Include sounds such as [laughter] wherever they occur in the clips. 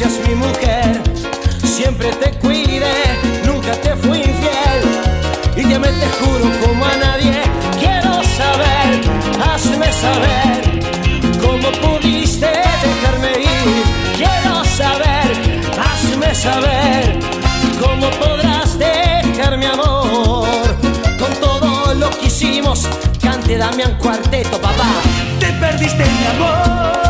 seas mi mujer. Siempre te cuide, nunca te fui infiel. Y que me te juro como a nadie. Quiero saber, hazme saber cómo pudiste dejarme ir. Quiero saber, hazme saber cómo podrás dejar mi amor. Con todo lo que hicimos, cante Damián Cuarteto, papá. Te perdiste mi amor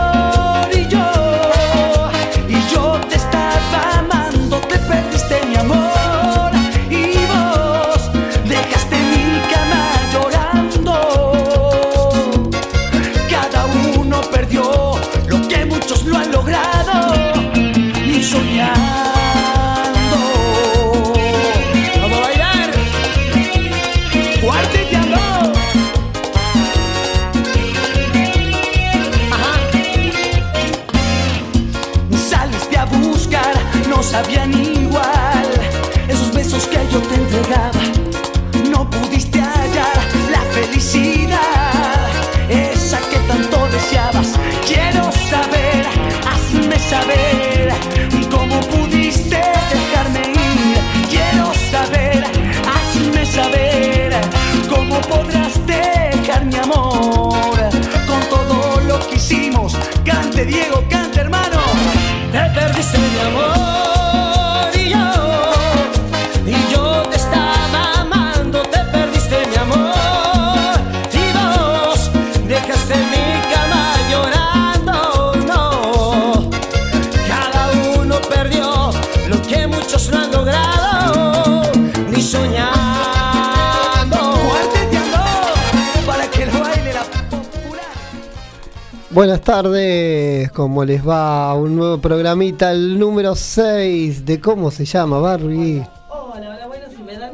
Buenas tardes, ¿cómo les va? Un nuevo programita, el número 6 de cómo se llama, Barbie. Hola, hola, bueno, si me dan.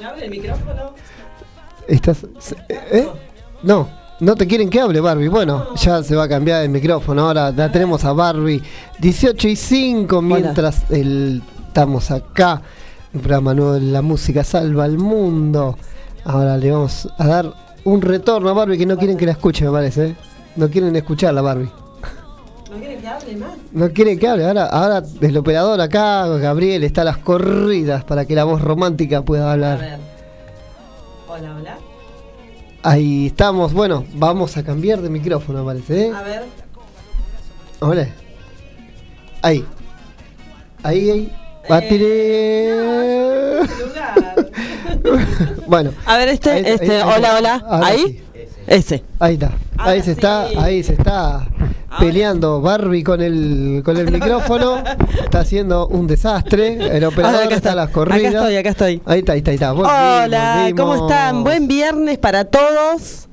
¿Me, abre el micrófono? ¿Estás? ¿Eh? No, no te quieren que hable, Barbie. Bueno, ya se va a cambiar el micrófono. Ahora la tenemos a Barbie 18 y 5 mientras el- estamos acá. Un programa nuevo de la música salva al mundo. Ahora le vamos a dar un retorno a Barbie que no quieren que la escuche, me parece. ¿Eh? No quieren escucharla, Barbie. ¿No quiere que hable más? No quiere que hable. Ahora, ahora el operador acá, Gabriel, está a las corridas para que la voz romántica pueda A hablar. ver. Hola, hola. Ahí estamos. Bueno, vamos a cambiar de micrófono, parece. ¿eh? A ver. Hola. Ahí. Ahí, ahí. Batiré. Lugar. bueno. A ver, este, Ahí- este, ahí- hola, hola. ¿Ahí? sí. Ese. Ahí está. Ahora Ahí se está, ahí se está peleando Barbie con el con el [laughs] micrófono. Está haciendo un desastre. El operador Ah, acá está a las corridas. Acá estoy, acá estoy. Ahí está, ahí está, ahí está. Volvimos, Hola, ¿cómo están? Buen viernes para todos.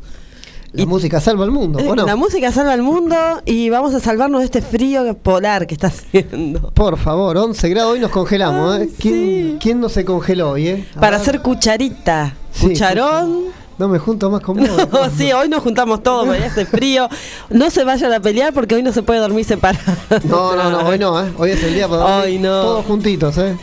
La Y- música salva el mundo, ¿o no? La música salva al mundo y vamos a salvarnos de este frío polar que está haciendo. Por favor, 11 grados, hoy nos congelamos, Ay, ¿eh? ¿Quién, sí. quién no se congeló hoy, eh? Para Ah, hacer cucharita, Sí, cucharón. No me junto más con vos. No, [laughs] sí, hoy nos juntamos todos, porque hace frío. No se vayan a pelear porque hoy no se puede dormir separados. No, no, no, hoy no, ¿eh? Hoy es el día para dormir Hoy no. todos juntitos, ¿eh?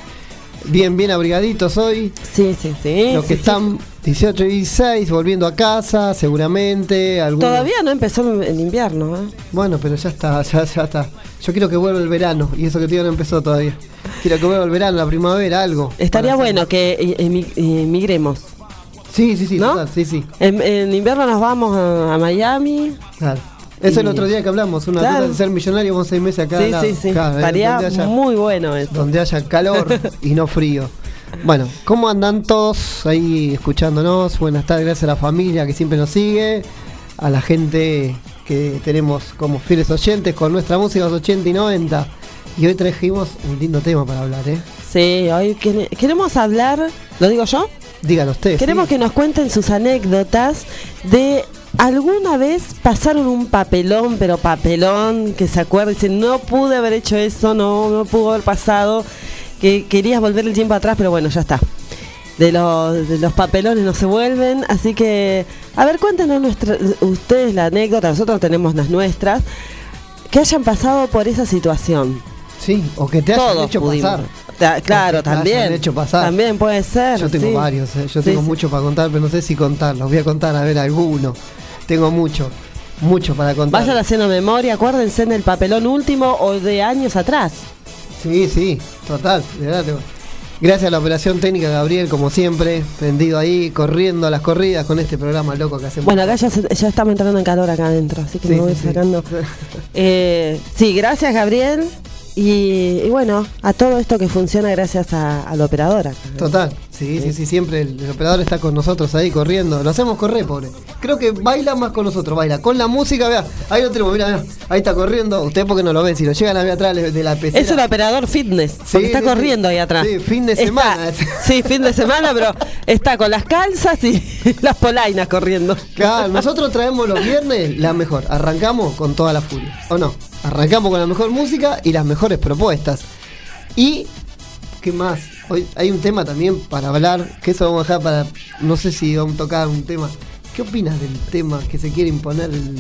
Bien, bien abrigaditos hoy. Sí, sí, sí. Los que sí, están 18 y 16 volviendo a casa, seguramente. Algunos... Todavía no empezó el invierno, ¿eh? Bueno, pero ya está, ya, ya está. Yo quiero que vuelva el verano y eso que todavía no empezó todavía. Quiero que vuelva el verano, la primavera, algo. Estaría hacer. bueno que emi- emigremos. Sí, sí, sí, ¿No? total, sí, sí. En, en invierno nos vamos a, a Miami. Claro. Eso el Y- otro día que hablamos, una Claro. de ser millonario con seis meses acá. sí, lado. sí, sí. Eh, Estaría muy bueno eso. donde haya calor [laughs] y no frío. Bueno, ¿cómo andan todos ahí escuchándonos? Buenas tardes, gracias a la familia que siempre nos sigue, a la gente que tenemos como fieles oyentes con nuestra música los 80 y 90. Y hoy trajimos un lindo tema para hablar, ¿eh? Sí, hoy quere- queremos hablar, ¿lo digo yo? Dígalo usted. Queremos que nos cuenten sus anécdotas de alguna vez pasaron un papelón, pero papelón, que se acuerda y dice, no pude haber hecho eso, no, no pudo haber pasado, que querías volver el tiempo atrás, pero bueno, ya está. De los, de los papelones no se vuelven, así que, a ver, cuéntenos nuestra, ustedes la anécdota, nosotros tenemos las nuestras, que hayan pasado por esa situación. Sí, o que te hayan hecho pudimos. pasar. Claro, que te hayan también. hecho pasar. También puede ser. Yo tengo sí. varios, ¿eh? yo Sí, tengo sí. mucho para contar, pero no sé si contarlos. Voy a contar a ver alguno. Tengo mucho. mucho para contar. Vayan haciendo memoria, acuérdense en el papelón último o de años atrás. Sí, sí, total, de verdad. Gracias a la operación técnica Gabriel, como siempre, prendido ahí, corriendo a las corridas con este programa loco que hacemos. Bueno, acá ya, ya estamos entrando en calor acá adentro, así que Sí, me voy sí, sí. sacando. [laughs] Eh, sí, gracias Gabriel. Y, y bueno, a todo esto que funciona gracias a, a la operadora. Total, sí, sí, sí, siempre el, el operador está con nosotros ahí corriendo. Lo hacemos correr, pobre. Creo que baila más con nosotros, baila. Con la música, vea, ahí lo tenemos, mira, ahí está corriendo. Ustedes porque no lo ven, si lo llegan a ver atrás de la PC. Es un operador fitness, porque Sí, está corriendo ahí atrás. Sí, fin de Está- semana. [laughs] sí, fin de semana, pero está con las calzas y [laughs] las polainas corriendo. Claro, nosotros traemos los viernes la mejor. Arrancamos con toda la furia. ¿O no? Arrancamos con la mejor música y las mejores propuestas. Y, ¿qué más? Hoy hay un tema también para hablar, que eso vamos a dejar para, no sé si vamos a tocar un tema. ¿Qué opinas del tema que se quiere imponer el...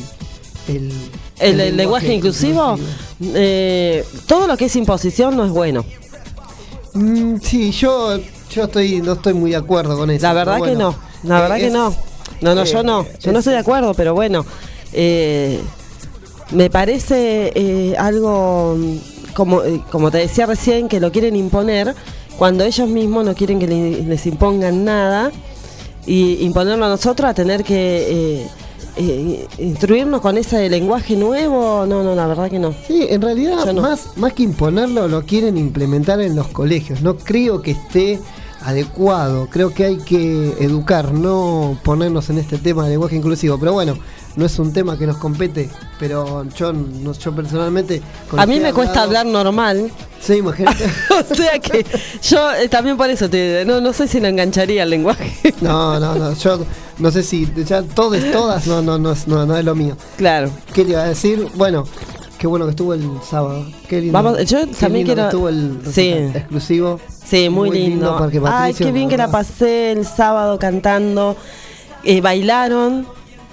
El, El, el lenguaje inclusivo, eh, todo lo que es imposición no es bueno. Mm, sí, yo, yo estoy, no estoy muy de acuerdo con eso. La verdad que no, la Eh, verdad que es- no. No, no, yo eh, no, yo no es- estoy de acuerdo, pero bueno, eh, me parece eh, algo, mm, como, eh, como te decía recién, que lo quieren imponer cuando ellos mismos no quieren que le- les impongan nada y imponerlo a nosotros a tener que eh, eh, instruirnos con ese lenguaje nuevo, no, no, la verdad que no. Sí, en realidad, no. más, más que imponerlo, lo quieren implementar en los colegios. No creo que esté adecuado. Creo que hay que educar, no ponernos en este tema de lenguaje inclusivo. Pero bueno, no es un tema que nos compete. Pero yo, no- yo personalmente. A mí me cuesta hablar normal. Sí, imagínate. [laughs] o sea que yo eh, también por eso te no, no sé si lo engancharía el lenguaje. [laughs] No, no, no. Yo no sé si ya todos, todas, no, no, no, no, no es lo mío. claro. ¿Qué te iba a decir? Bueno, qué bueno que estuvo el sábado. Qué lindo. Vamos, yo Qué también lindo que quiero- estuvo el Sí. exclusivo. Sí, muy, lindo. Parque Ay, qué bien que la pasé el sábado cantando. Eh, bailaron,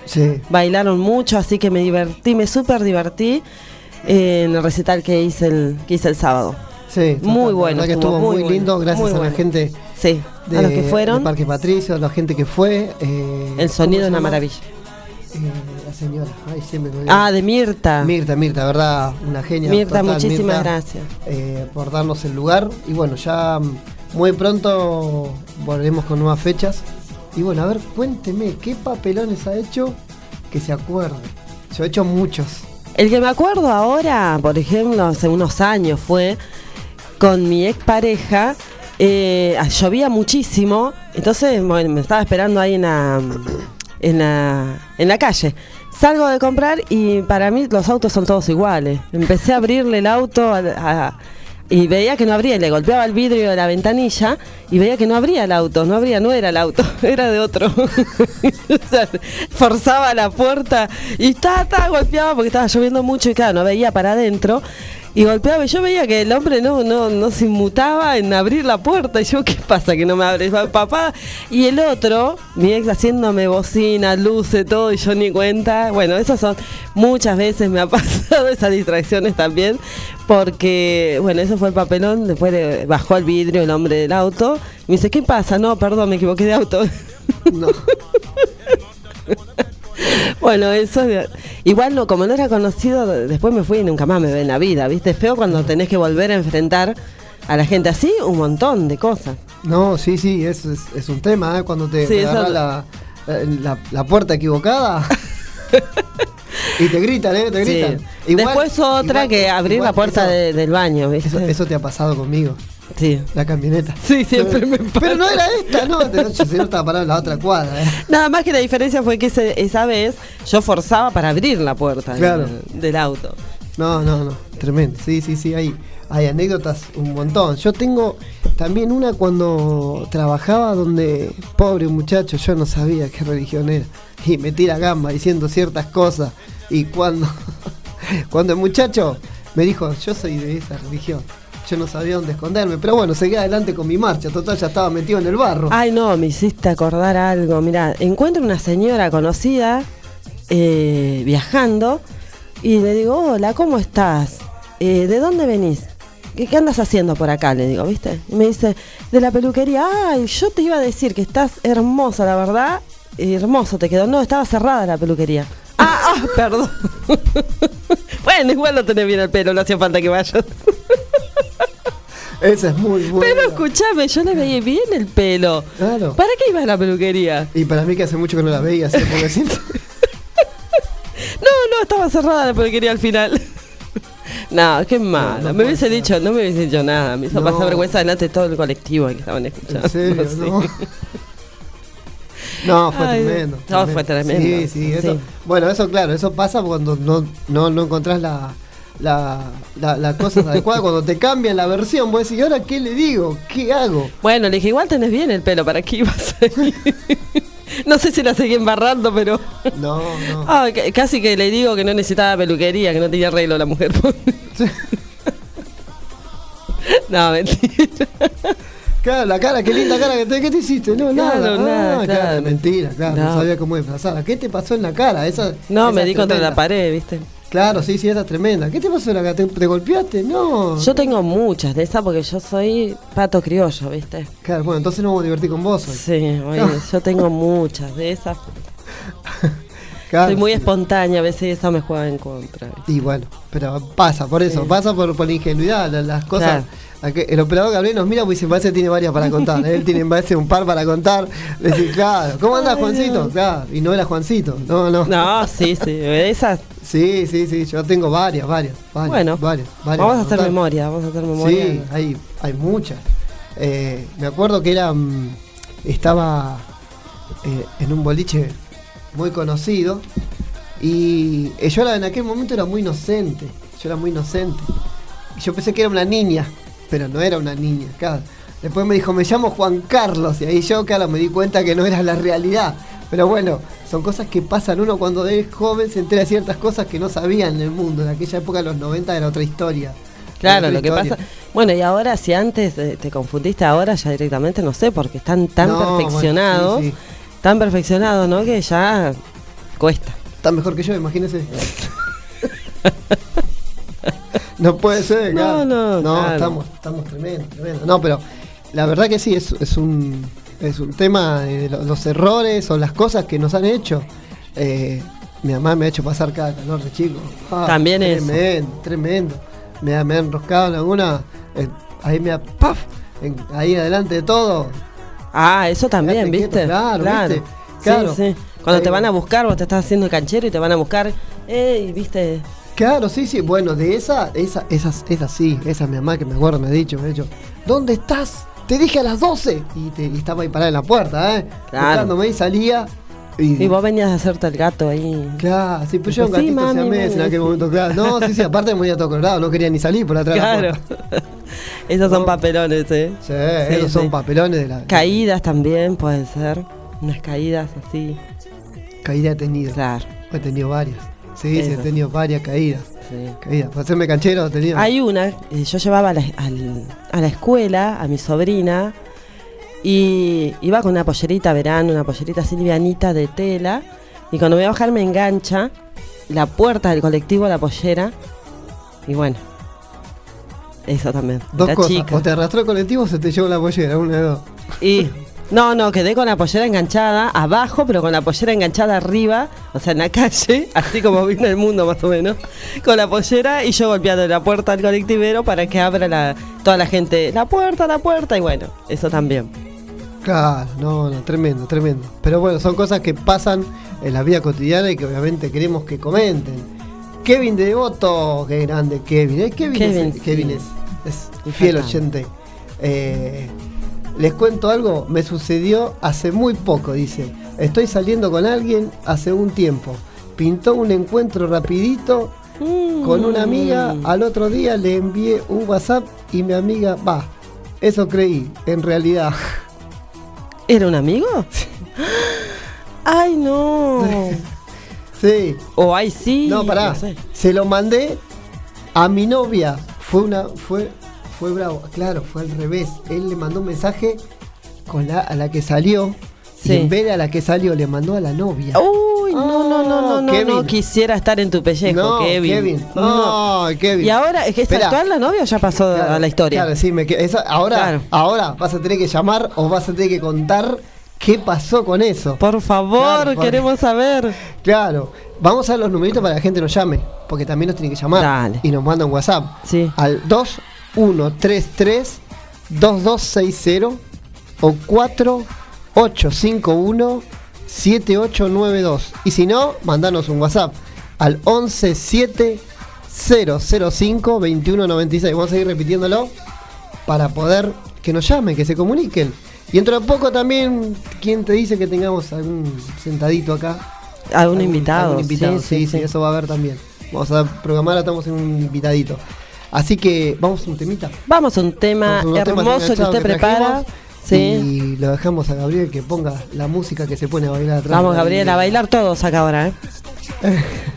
Sí. bailaron mucho, así que me divertí, me súper divertí en el recital que hice el, que hice el sábado. Sí, Muy la bueno que estuvo, muy bueno, lindo, gracias muy a la gente Sí, de, a los que fueron, Parque Patricio, a la gente que fue. eh, el sonido ¿cómo es una maravilla. Eh, la señora, ay, siempre me. Ah, de Mirta. Mirta, Mirta, verdad, una genia. Mirta, total, muchísimas Mirta, gracias. eh, por darnos el lugar. Y bueno, ya muy pronto volveremos con nuevas fechas. Y bueno, a ver, cuénteme, ¿qué papelones ha hecho que se acuerde? Yo he hecho muchos. El que me acuerdo ahora, por ejemplo, hace unos años fue con mi expareja. Eh, llovía muchísimo, entonces me estaba esperando ahí en la, en la, en la calle. Salgo de comprar y para mí los autos son todos iguales. Empecé a abrirle el auto a- a- y veía que no abría, le golpeaba el vidrio de la ventanilla y veía que no abría el auto, no abría, no era el auto, [laughs] era de otro. [laughs] O sea, forzaba la puerta y ta, ta, golpeaba porque estaba lloviendo mucho y claro, no veía para adentro. Y golpeaba, y yo veía que el hombre no, no, no se inmutaba en abrir la puerta. Y yo, ¿qué pasa que no me abres, papá? Y el otro, mi ex haciéndome bocina, luces, todo, y yo ni cuenta. Bueno, esas son, muchas veces me ha [laughs] pasado esas distracciones también. Porque, bueno, eso fue el papelón. Después le bajó el vidrio el hombre del auto. Me dice, ¿qué pasa? No, perdón, me equivoqué de auto. No. [laughs] Bueno, eso igual no, como no era conocido, después me fui y nunca más me ve en la vida, ¿viste? Es feo cuando tenés que volver a enfrentar a la gente así, un montón de cosas. No, sí, sí, es, es, es un tema, ¿eh? Cuando te, Sí, te agarra la, la, la puerta equivocada. [laughs] y te gritan, ¿eh? Te Sí. gritan. Igual- después otra igual- que abrir igual la puerta eso- de- del baño, ¿viste? Eso, eso te ha pasado conmigo, Sí. la camioneta. Sí, siempre me pasa. Pero no era esta, no, yo, si no estaba parado en la otra cuadra. ¿eh? Nada más que la diferencia fue que ese- esa vez yo forzaba para abrir la puerta del, auto. No, no, no, tremendo. Sí, sí, sí, hay, hay anécdotas un montón. Yo tengo también una cuando trabajaba donde, pobre muchacho, yo no sabía qué religión era. Y me tira gamba diciendo ciertas cosas. Y cuando, [laughs] cuando el muchacho me dijo, yo soy de esa religión. Yo no sabía dónde esconderme, pero bueno, seguí adelante con mi marcha. Total, ya estaba metido en el barro. Ay, no, me hiciste acordar algo. Mira, encuentro una señora conocida eh, viajando y le digo, hola, ¿cómo estás? Eh, ¿De dónde venís? ¿Qué, qué andas haciendo por acá? Le digo, ¿viste? Y me dice, de la peluquería. Ay, yo te iba a decir que estás hermosa, la verdad. Hermoso te quedó. No, estaba cerrada la peluquería. Ah, Ah, [laughs] perdón. [laughs] bueno, igual no tenés bien el pelo, no hacía falta que vayas. [laughs] Esa es muy buena. Pero escúchame, yo le veía bien el pelo. Claro. ¿Para qué ibas a la peluquería? Y para mí que hace mucho que no la veía, así porque siento- [laughs] No, no, estaba cerrada la peluquería al final. [laughs] No, qué malo. no me puede hubiese ser. dicho, no me hubiese dicho nada. Me hizo No. pasar vergüenza delante de todo el colectivo que estaban escuchando. En serio, Sí. no. No, fue Ay, tremendo. no, fue tremendo. Sí, sí, eso. Sí. Bueno, eso claro, eso pasa cuando no, no, no encontrás la, la, la, la cosa adecuada, cuando te cambian la versión, vos decís, ¿y ahora qué le digo? ¿Qué hago? Bueno, le dije, igual tenés bien el pelo, ¿para qué ibas a ir? [laughs] No sé si la seguí embarrando, pero. No, no. Ah, casi que le digo que no necesitaba peluquería, que no tenía arreglo la mujer. [laughs] no, mentira. Claro, la cara, qué linda cara que te, ¿qué te hiciste? No, Claro, nada. nada, Ah, claro. mentira, claro, no. No. sabía cómo disfrazarla. ¿Qué te pasó en la cara? Esa, No, esa me di contra tremenda. la pared, ¿viste? Claro, sí, sí, esa es tremenda. ¿Qué te pasó cara? ¿Te, te golpeaste? No. Yo tengo muchas de esas porque yo soy pato criollo, ¿viste? Claro, bueno, entonces nos vamos a divertir con vos hoy. Sí, oye, No. [laughs] yo tengo muchas de esas. Claro, soy muy sí. espontánea, a veces eso me juega en contra. ¿viste? Y bueno, pero pasa, por eso, Sí. pasa por, por la ingenuidad, la- las cosas. Claro. El operador Gabriel nos mira y dice, parece tiene varias para contar. Él tiene, parece un par para contar. Claro, ¿cómo andas, Juancito? Claro, y no era Juancito. No, no. No, sí, sí, esas. Sí, sí, sí, yo tengo varias, varias. varias Bueno, varias, varias vamos a hacer memoria, vamos a hacer memoria. Sí, hay, hay muchas. Eh, me acuerdo que era. mm, estaba eh, en un boliche muy conocido. Y eh, yo era, en aquel momento era muy inocente. Yo era muy inocente. Yo pensé que era una niña, pero no era una niña, claro. Después me dijo, me llamo Juan Carlos. Y ahí yo, claro, me di cuenta que no era la realidad. Pero bueno, son cosas que pasan. Uno cuando es joven se entera de ciertas cosas que no sabía en el mundo. En aquella época, los 90, era otra historia. Claro, lo que pasa. Bueno, y ahora, si antes eh, te confundiste, ahora ya directamente no sé, porque están tan No, bueno, perfeccionados, sí, sí. tan perfeccionados, ¿no? Que ya cuesta. Está mejor que yo, imagínese. [laughs] no puede ser, No, claro. no, claro. estamos, estamos tremendo, tremendo. No, pero la verdad que sí, es, es un es un tema de lo- los errores o las cosas que nos han hecho. Eh, mi mamá me ha hecho pasar cada calor de chico. Ah, También eso. tremendo, Tremendo. Me ha, me ha enroscado en alguna. eh, ahí me ha. ¡paf! En- ahí adelante de todo. Ah, eso también, ¿viste? quieto, claro, ¿viste? Claro. Sí, sí. Cuando Ahí te va. van a buscar, vos te estás haciendo canchero y te van a buscar, ey, ¿viste? Claro, sí, sí. Bueno, de esa, esa, esas, esas sí, esa mi mamá que me acuerdo me ha dicho, me ha dicho, ¿dónde estás? Te dije a las 12. Y, te- y estaba ahí parada en la puerta, ¿eh? Claro. Buscándome y salía. Y, Y vos venías a hacerte el gato ahí. Claro, sí, pero yo un Sí, gatito mami, siamés en mami, aquel sí. momento, claro. No, sí, sí, aparte me ponía todo colorado, no quería ni salir por atrás de Claro. la puerta. [laughs] Esos son papelones, ¿eh? Sí, esos son sí. papelones de la Caídas también pueden ser. Unas caídas así. caída he tenido. Claro. He tenido varias. Sí, sí, he tenido varias caídas. Sí. Para hacerme canchero he tenido. Hay una, eh, yo llevaba a la, al- a la escuela a mi sobrina y iba con una pollerita verano, una pollerita así livianita de tela y cuando voy a bajar me engancha la puerta del colectivo la pollera y bueno, eso también. Dos la cosas. chica. O te arrastró el colectivo o se te llevó la pollera, una de dos. Y [laughs] no, no, quedé con la pollera enganchada abajo, pero con la pollera enganchada arriba, o sea, en la calle, [laughs] así como vino el mundo más o menos, con la pollera y yo golpeando la puerta al colectivero para que abra la, toda la gente, la puerta, la puerta, y bueno, eso también. Claro, no, no, tremendo, tremendo. Pero bueno, son cosas que pasan en la vida cotidiana y que obviamente queremos que comenten. Kevin de Devoto, qué grande Kevin. ¿eh? Kevin, Kevin, es, sí. Kevin es, es fiel oyente. Eh, les cuento algo, me sucedió hace muy poco, dice. Estoy saliendo con alguien hace un tiempo. Pintó un encuentro rapidito con una amiga. Mm. Al otro día le envié un WhatsApp y mi amiga, va, eso creí, en realidad. [laughs] ¿Era un amigo? Ay, no. [laughs] sí. O ay, sí. No, pará. sé. Se lo mandé a mi novia. Fue una. Fue fue bravo. Claro, fue al revés. Él le mandó un mensaje con a la que salió. Sí. Y en vez de a la que salió, le mandó a la novia. Uy, no, no, no, no, Kevin. no, quisiera estar en tu pellejo, no, Kevin. No, Kevin. Y ahora, ¿es que está actual la novia o ya pasó a la historia? Claro, sí, me, ahora, ahora vas a tener que llamar o vas a tener que contar qué pasó con eso. Por favor, queremos saber. Claro, vamos a dar los numeritos para que la gente nos llame, porque también nos tiene que llamar Dale. y nos manda un WhatsApp. Sí. Al 2 133 2260 o 4851 7892. Y si no, mandanos un WhatsApp al 117 005 2196. Vamos a seguir repitiéndolo para poder que nos llamen, que se comuniquen. Y dentro de poco también, ¿quién te dice que tengamos algún sentadito acá? Algún, invitado. Algún invitado, sí sí, sí, sí, eso va a haber también. Vamos a programar, estamos en un invitadito. Así que vamos a un temita. Vamos a un tema hermoso que usted prepara. Sí. Y lo dejamos a Gabriel que ponga la música que se pone a bailar atrás. Vamos, Gabriel, a bailar todos acá ahora. ¿eh? [laughs]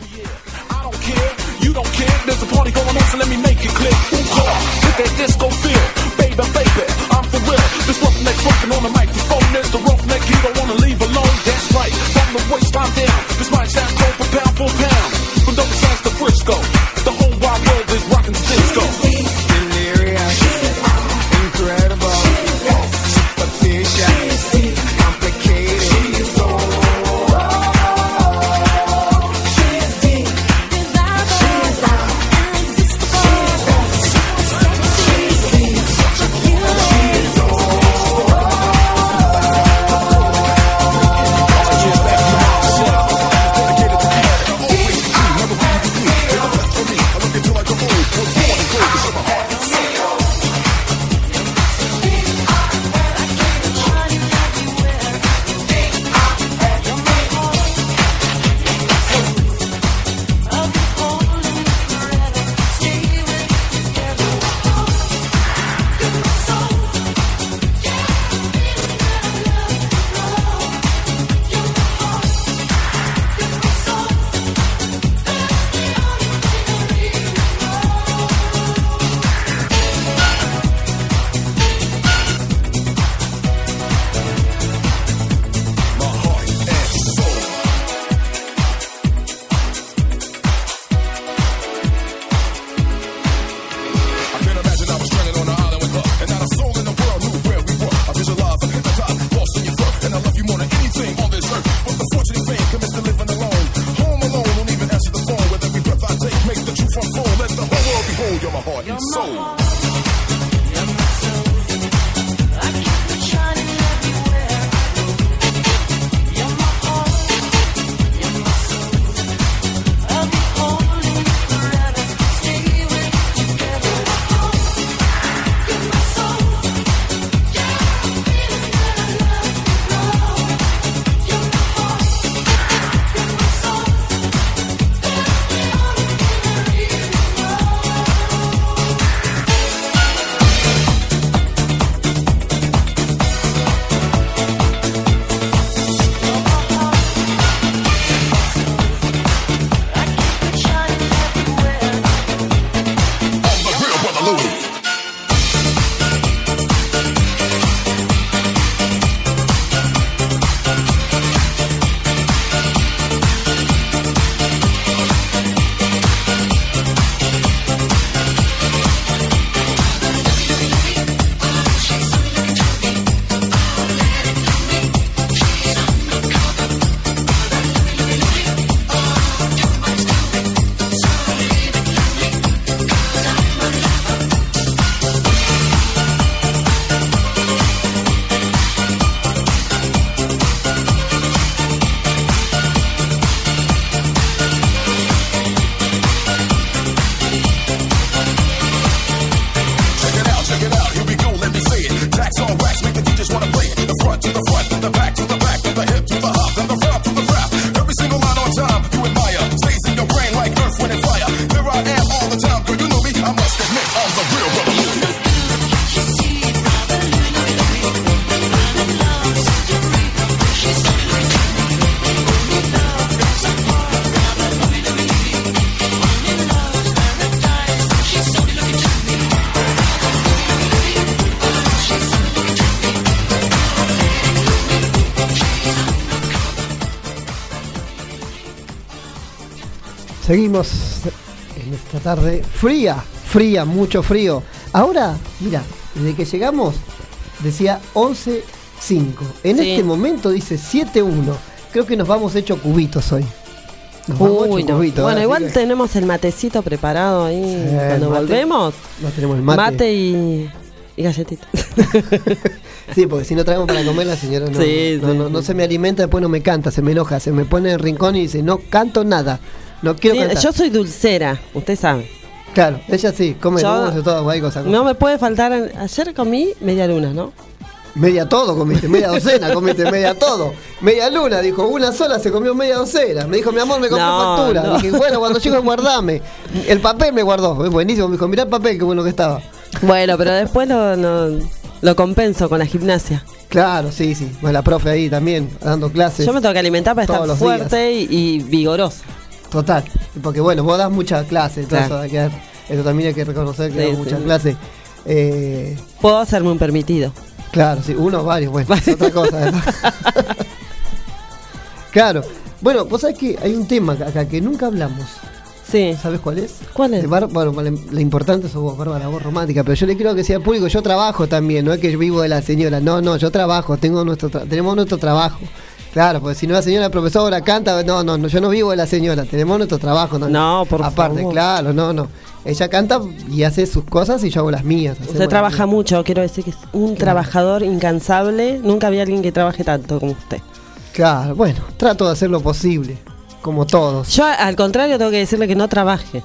tarde fría, fría, mucho frío. Ahora, mira, desde que llegamos decía 11.5. En este momento dice 7.1. Creo que nos vamos hecho cubitos hoy. Nos vamos cubitos, bueno, igual tenemos el matecito preparado ahí sí, cuando volvemos. No tenemos mate. Y, y galletita. [laughs] sí, porque si no traemos para comer la señora no, no, se me alimenta, después no me canta, se me enoja, se me pone en el rincón y dice, no canto nada. No quiero Sí, cantar. yo soy dulcera, usted sabe. Claro, ella sí, come Yo- dulce, todo, cualquier cosa. No me puede faltar. Ayer comí media luna, ¿no? Media todo comiste, media docena comiste, media todo. Media luna, dijo, una sola se comió media docena. Me dijo, mi amor, me compré No, factura. no. Dije, bueno, cuando llego guardame. El papel me guardó, es buenísimo. Me dijo, mirá el papel, qué bueno que estaba. Bueno, pero después lo, lo, lo compenso con la gimnasia. Claro, sí, sí. Bueno, la profe ahí también, dando clases. Yo me tengo que alimentar para estar fuerte y, y vigorosa. Total. Porque bueno, vos das muchas clases, Claro. eso, hay que dar- eso también hay que reconocer que Sí, das sí. muchas clases. Eh, Puedo hacerme un permitido. claro, sí, uno, varios, bueno, es otra cosa. [laughs] claro. Bueno, vos sabés que hay un tema acá que nunca hablamos. Sí. ¿Sabes cuál es? ¿Cuál es? Bueno, la, la importante sos vos, Bárbara, vos romántica, pero yo le quiero que sea público, yo trabajo también, no es que yo vivo de la señora, no, no, yo trabajo, tengo nuestro tra- tenemos nuestro trabajo. Claro, porque si no la señora profesora canta, no, no, no, yo no vivo de la señora, tenemos nuestro trabajo también. No, por Aparte, favor. claro, no, no. Ella canta y hace sus cosas y yo hago las mías. Usted trabaja mías. mucho, quiero decir que es un trabajador incansable. Nunca había alguien que trabaje tanto como usted. Claro, bueno, trato de hacer lo posible, como todos. Yo, al contrario, tengo que decirle que no trabaje.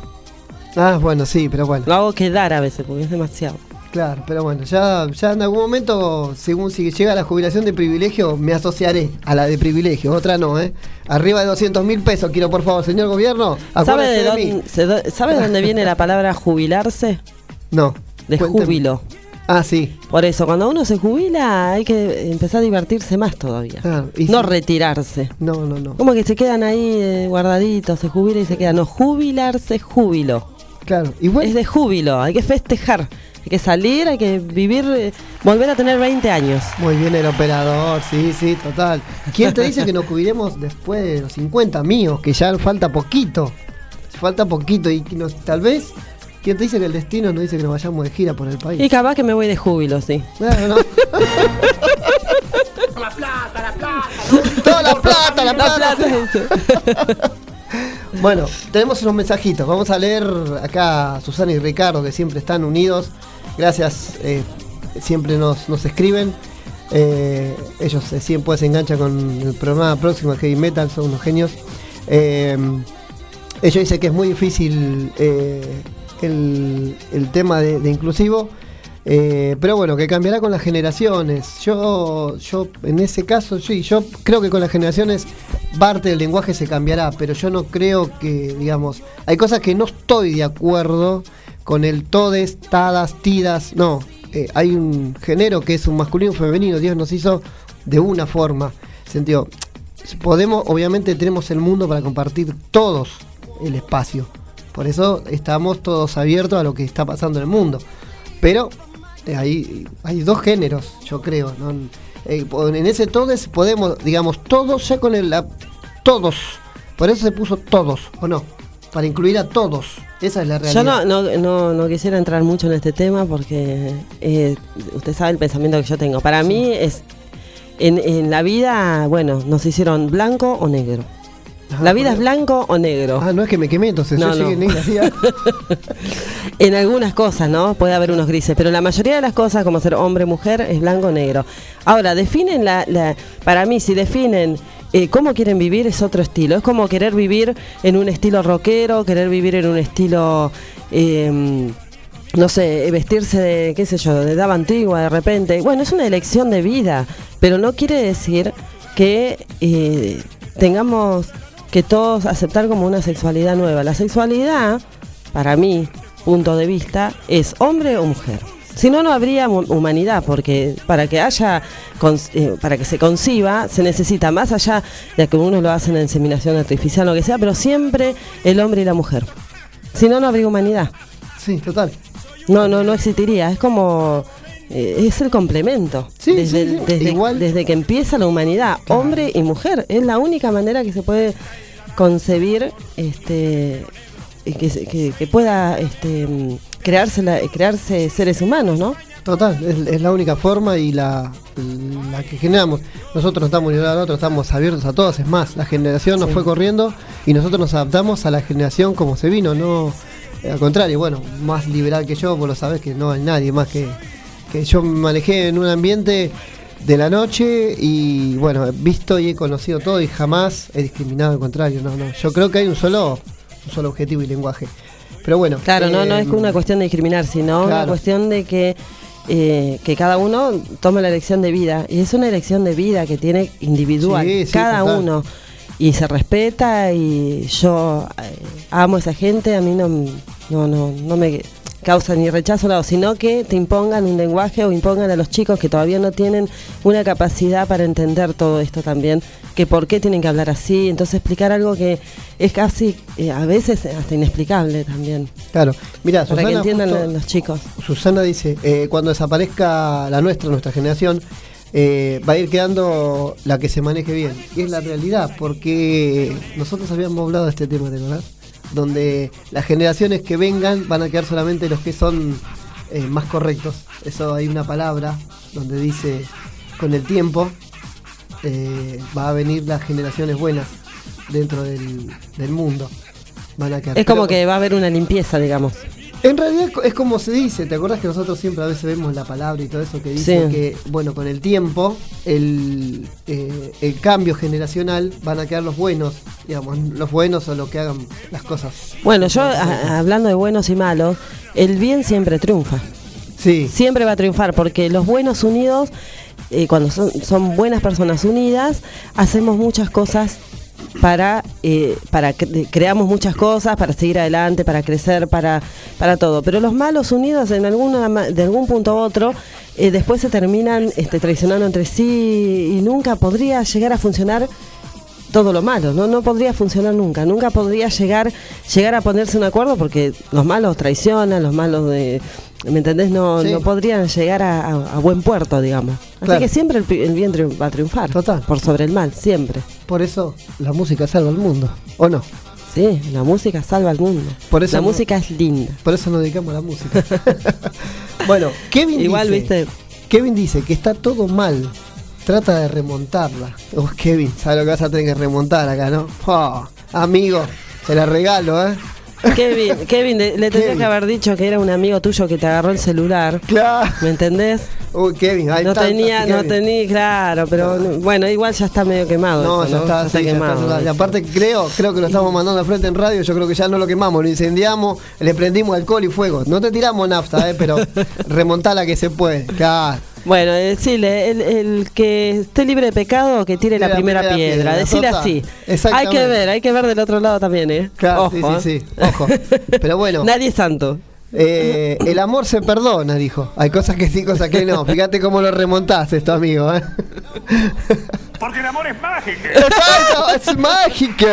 Ah, bueno, sí, pero bueno. Lo hago quedar a veces porque es demasiado. Claro, pero bueno, ya, ya en algún momento, según si llega la jubilación de privilegio, me asociaré a la de privilegio, otra no, ¿eh? Arriba de 200 mil pesos, quiero por favor, señor gobierno, ¿Sabe de, dónde, se do- ¿Sabe de dónde viene la palabra jubilarse? No. De cuénteme. júbilo. Ah, sí. Por eso, cuando uno se jubila hay que empezar a divertirse más todavía. Ah, y no sí. retirarse. No, no, no. Como que se quedan ahí eh, guardaditos, se jubila y se quedan. No, jubilarse, júbilo. Claro. Es de júbilo, hay que festejar. Hay que salir, hay que vivir, eh, volver a tener 20 años. Muy bien el operador, sí, sí, total. ¿Quién te dice que nos jubilemos después de los 50 míos? Que ya falta poquito. Falta poquito y que nos, tal vez. ¿Quién te dice que el destino nos dice que nos vayamos de gira por el país? Y capaz que me voy de júbilo, sí. Claro, no. Toda la plata, la La plata. plata. [laughs] Bueno, tenemos unos mensajitos. Vamos a leer acá a Susana y Ricardo, que siempre están unidos. Gracias, eh, siempre nos, nos escriben. Eh, ellos eh, siempre se enganchan con el programa próximo Heavy Metal, son unos genios. Eh, ella dice que es muy difícil el, el tema de, de inclusivo, pero bueno, que cambiará con las generaciones. Yo, yo en ese caso, sí, yo creo que con las generaciones parte del lenguaje se cambiará, pero yo no creo que, digamos, hay cosas que no estoy de acuerdo con el todes, tadas, tidas, no. eh, hay un género que es un masculino y un femenino, Dios nos hizo de una forma. Sentido, podemos, obviamente tenemos el mundo para compartir todos el espacio. Por eso estamos todos abiertos a lo que está pasando en el mundo. Pero eh, hay, dos géneros, yo creo. ¿no? Eh, en ese todos podemos, digamos, todos ya con el... la- todos. Por eso se puso todos, ¿o no? Para incluir a todos. Esa es la realidad. Yo no, no, no, no quisiera entrar mucho en este tema porque eh, usted sabe el pensamiento que yo tengo. Para mí es, en, en la vida, bueno, nos hicieron blanco o negro. Ah, La vida es blanco o negro. Ah, no es que me quemé, entonces No, yo no. llegué negra. [laughs] En algunas cosas, ¿no? Puede haber unos grises, pero la mayoría de las cosas, como ser hombre, mujer, es blanco o negro. Ahora, definen la, la- para mí, si definen eh, cómo quieren vivir, es otro estilo. Es como querer vivir en un estilo rockero, querer vivir en un estilo, eh, no sé, vestirse de, qué sé yo, de dama antigua de repente. Bueno, es una elección de vida, pero no quiere decir que eh, tengamos que todos aceptar como una sexualidad nueva. La sexualidad, para mí, punto de vista, es hombre o mujer. Si no, no habría humanidad, porque para que haya, eh, para que se conciba, se necesita más allá de que uno lo hace en inseminación artificial, lo que sea, pero siempre el hombre y la mujer. Si no, no habría humanidad. Sí, total. No, no, no existiría. Es como. eh, es el complemento. Sí, desde, sí, sí. Desde, Igual- desde que empieza la humanidad, Claro. hombre y mujer. Es la única manera que se puede concebir este que, que- que pueda este, crearse, la- crearse seres humanos, ¿no? Total, es, es la única forma y la, la que generamos. Nosotros no estamos otro, estamos abiertos a todos. Es más, la generación nos Sí. fue corriendo y nosotros nos adaptamos a la generación como se vino, no eh, al contrario, bueno, más liberal que yo, vos lo sabés que no hay nadie más que, que yo me manejé en un ambiente de la noche y bueno, he visto y he conocido todo y jamás he discriminado, al contrario, no, no. Yo creo que hay un solo, un solo objetivo y lenguaje. Pero bueno. Claro, no, no es eh, una cuestión de discriminar, sino una cuestión de que, eh, que cada uno tome la elección de vida. Y es una elección de vida que tiene individual, Sí, sí, cada total. uno. Y se respeta y yo eh, amo a esa gente, a mí no, no, no, no me causa ni rechazo, nada, sino que te impongan un lenguaje o impongan a los chicos que todavía no tienen una capacidad para entender todo esto también, que por qué tienen que hablar así, entonces explicar algo que es casi eh, a veces hasta inexplicable también. Claro, mira, Para que Susana, entiendan justo- la- los chicos. Susana dice, eh, cuando desaparezca la nuestra, nuestra generación, eh, va a ir quedando la que se maneje bien. Y es la realidad, porque nosotros habíamos hablado de este tema, ¿de verdad? Donde las generaciones que vengan van a quedar solamente los que son eh, más correctos. Eso hay una palabra donde dice, con el tiempo eh, va a venir las generaciones buenas dentro del, del mundo. Van a quedar. Es como Pero- que va a haber una limpieza, digamos. En realidad es como se dice, ¿te acordás que nosotros siempre a veces vemos la palabra y todo eso que dice Sí. que, bueno, con el tiempo, el, eh, el cambio generacional van a quedar los buenos, digamos, los buenos o los que hagan las cosas. Bueno, yo a- hablando de buenos y malos, el bien siempre triunfa. Sí, Siempre va a triunfar porque los buenos unidos, eh, cuando son, son buenas personas unidas, hacemos muchas cosas para, eh, para cre- creamos muchas cosas para seguir adelante, para crecer, para, para todo. Pero los malos unidos en alguna, de algún punto a otro, eh, después se terminan este, traicionando entre sí y nunca podría llegar a funcionar todo lo malo, ¿no? No podría funcionar nunca, nunca podría llegar, llegar a ponerse un acuerdo porque los malos traicionan, los malos de, ¿me entendés? No, Sí. no podrían llegar a, a- a buen puerto, digamos. Así Claro. que siempre el, el bien va a triunfar. Total. Por sobre el mal, siempre. por eso la música salva al mundo, ¿o no? Sí, la música salva al mundo. Por eso la no- música es linda. Por eso nos dedicamos a la música. [laughs] bueno, Kevin Igual, dice, viste, Kevin dice que está todo mal. Trata de remontarla. Oh, Kevin, ¿sabes lo que vas a tener que remontar acá, no? Oh, amigo, se la regalo, ¿eh? Kevin, Kevin le, le tendría que haber dicho que era un amigo tuyo que te agarró el celular. Claro. ¿Me entendés? Uy, Kevin, hay no tenía, no tenía, claro, pero bueno, igual ya está medio quemado. No, eso, ya está, sí, ya está, ya está. Y aparte creo, creo que lo estamos mandando al frente en radio, yo creo que ya no lo quemamos, lo incendiamos, le prendimos alcohol y fuego. No te tiramos nafta, eh, pero [laughs] remontala que se puede. Claro. Bueno, decirle, el, el que esté libre de pecado, que tire la, primera, primera piedra. piedra, Decirle total. así. Hay que ver, hay que ver del otro lado también, ¿eh? Claro, Ojo, sí, ¿eh? sí, sí, ojo. [laughs] Pero bueno. Nadie es santo. Eh, el amor se perdona, dijo. Hay cosas que sí, cosas que no. Fíjate cómo lo remontaste esto, amigo. ¿eh? [laughs] Porque el amor es mágico. ¡Exacto! ¡Es mágico!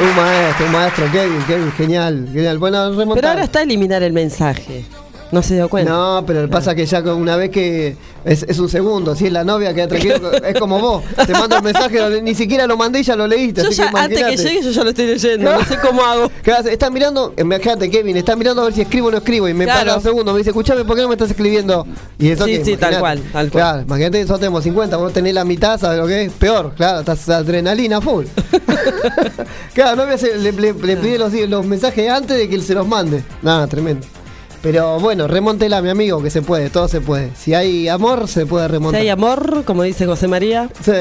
Un maestro, un maestro, Kevin, Kevin, genial, genial. Bueno, remontar. Pero ahora está eliminar el mensaje. No se dio cuenta. No, pero pasa que ya una vez que es, es un segundo, si es la novia, queda tranquilo, [laughs] es como vos, te mando el mensaje, ni siquiera lo mandé y ya lo leíste. Yo así ya, que antes que llegue, yo ya lo estoy leyendo. No sé cómo hago. [laughs] Claro, Está mirando, imagínate Kevin, está mirando a ver si escribo o no escribo y me Claro. para un segundo, me dice, escuchame, ¿por qué no me estás escribiendo? Y eso Sí, que, sí, tal cual, tal cual. Claro, imagínate nosotros tenemos 50, vos tenés la mitad, ¿sabes lo que es? Peor, claro, estás adrenalina full. [laughs] claro, no hacer- le, le, le pide los, los mensajes antes de que él se los mande. Nada, tremendo. Pero bueno, remóntela, mi amigo, que se puede, todo se puede. Si hay amor, se puede Si remontar. hay amor, como dice José María, Sí.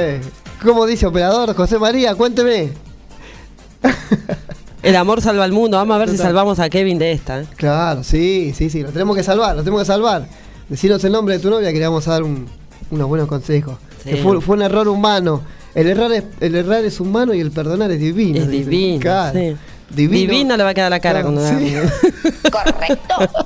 ¿Cómo dice operador José María? Cuénteme. [laughs] el amor salva al mundo. Vamos a ver si salvamos a Kevin de esta. ¿eh? Claro, sí, sí, sí, lo tenemos que salvar, lo tenemos que salvar. Decinos el nombre de tu novia que le vamos a dar un- unos buenos consejos. Sí. Que fue, fue un error humano. El error, es, el errar es humano y el perdonar es divino. Es divino. Claro. sí. Divino. Divino le va a quedar la cara Claro, cuando sí. da- [laughs]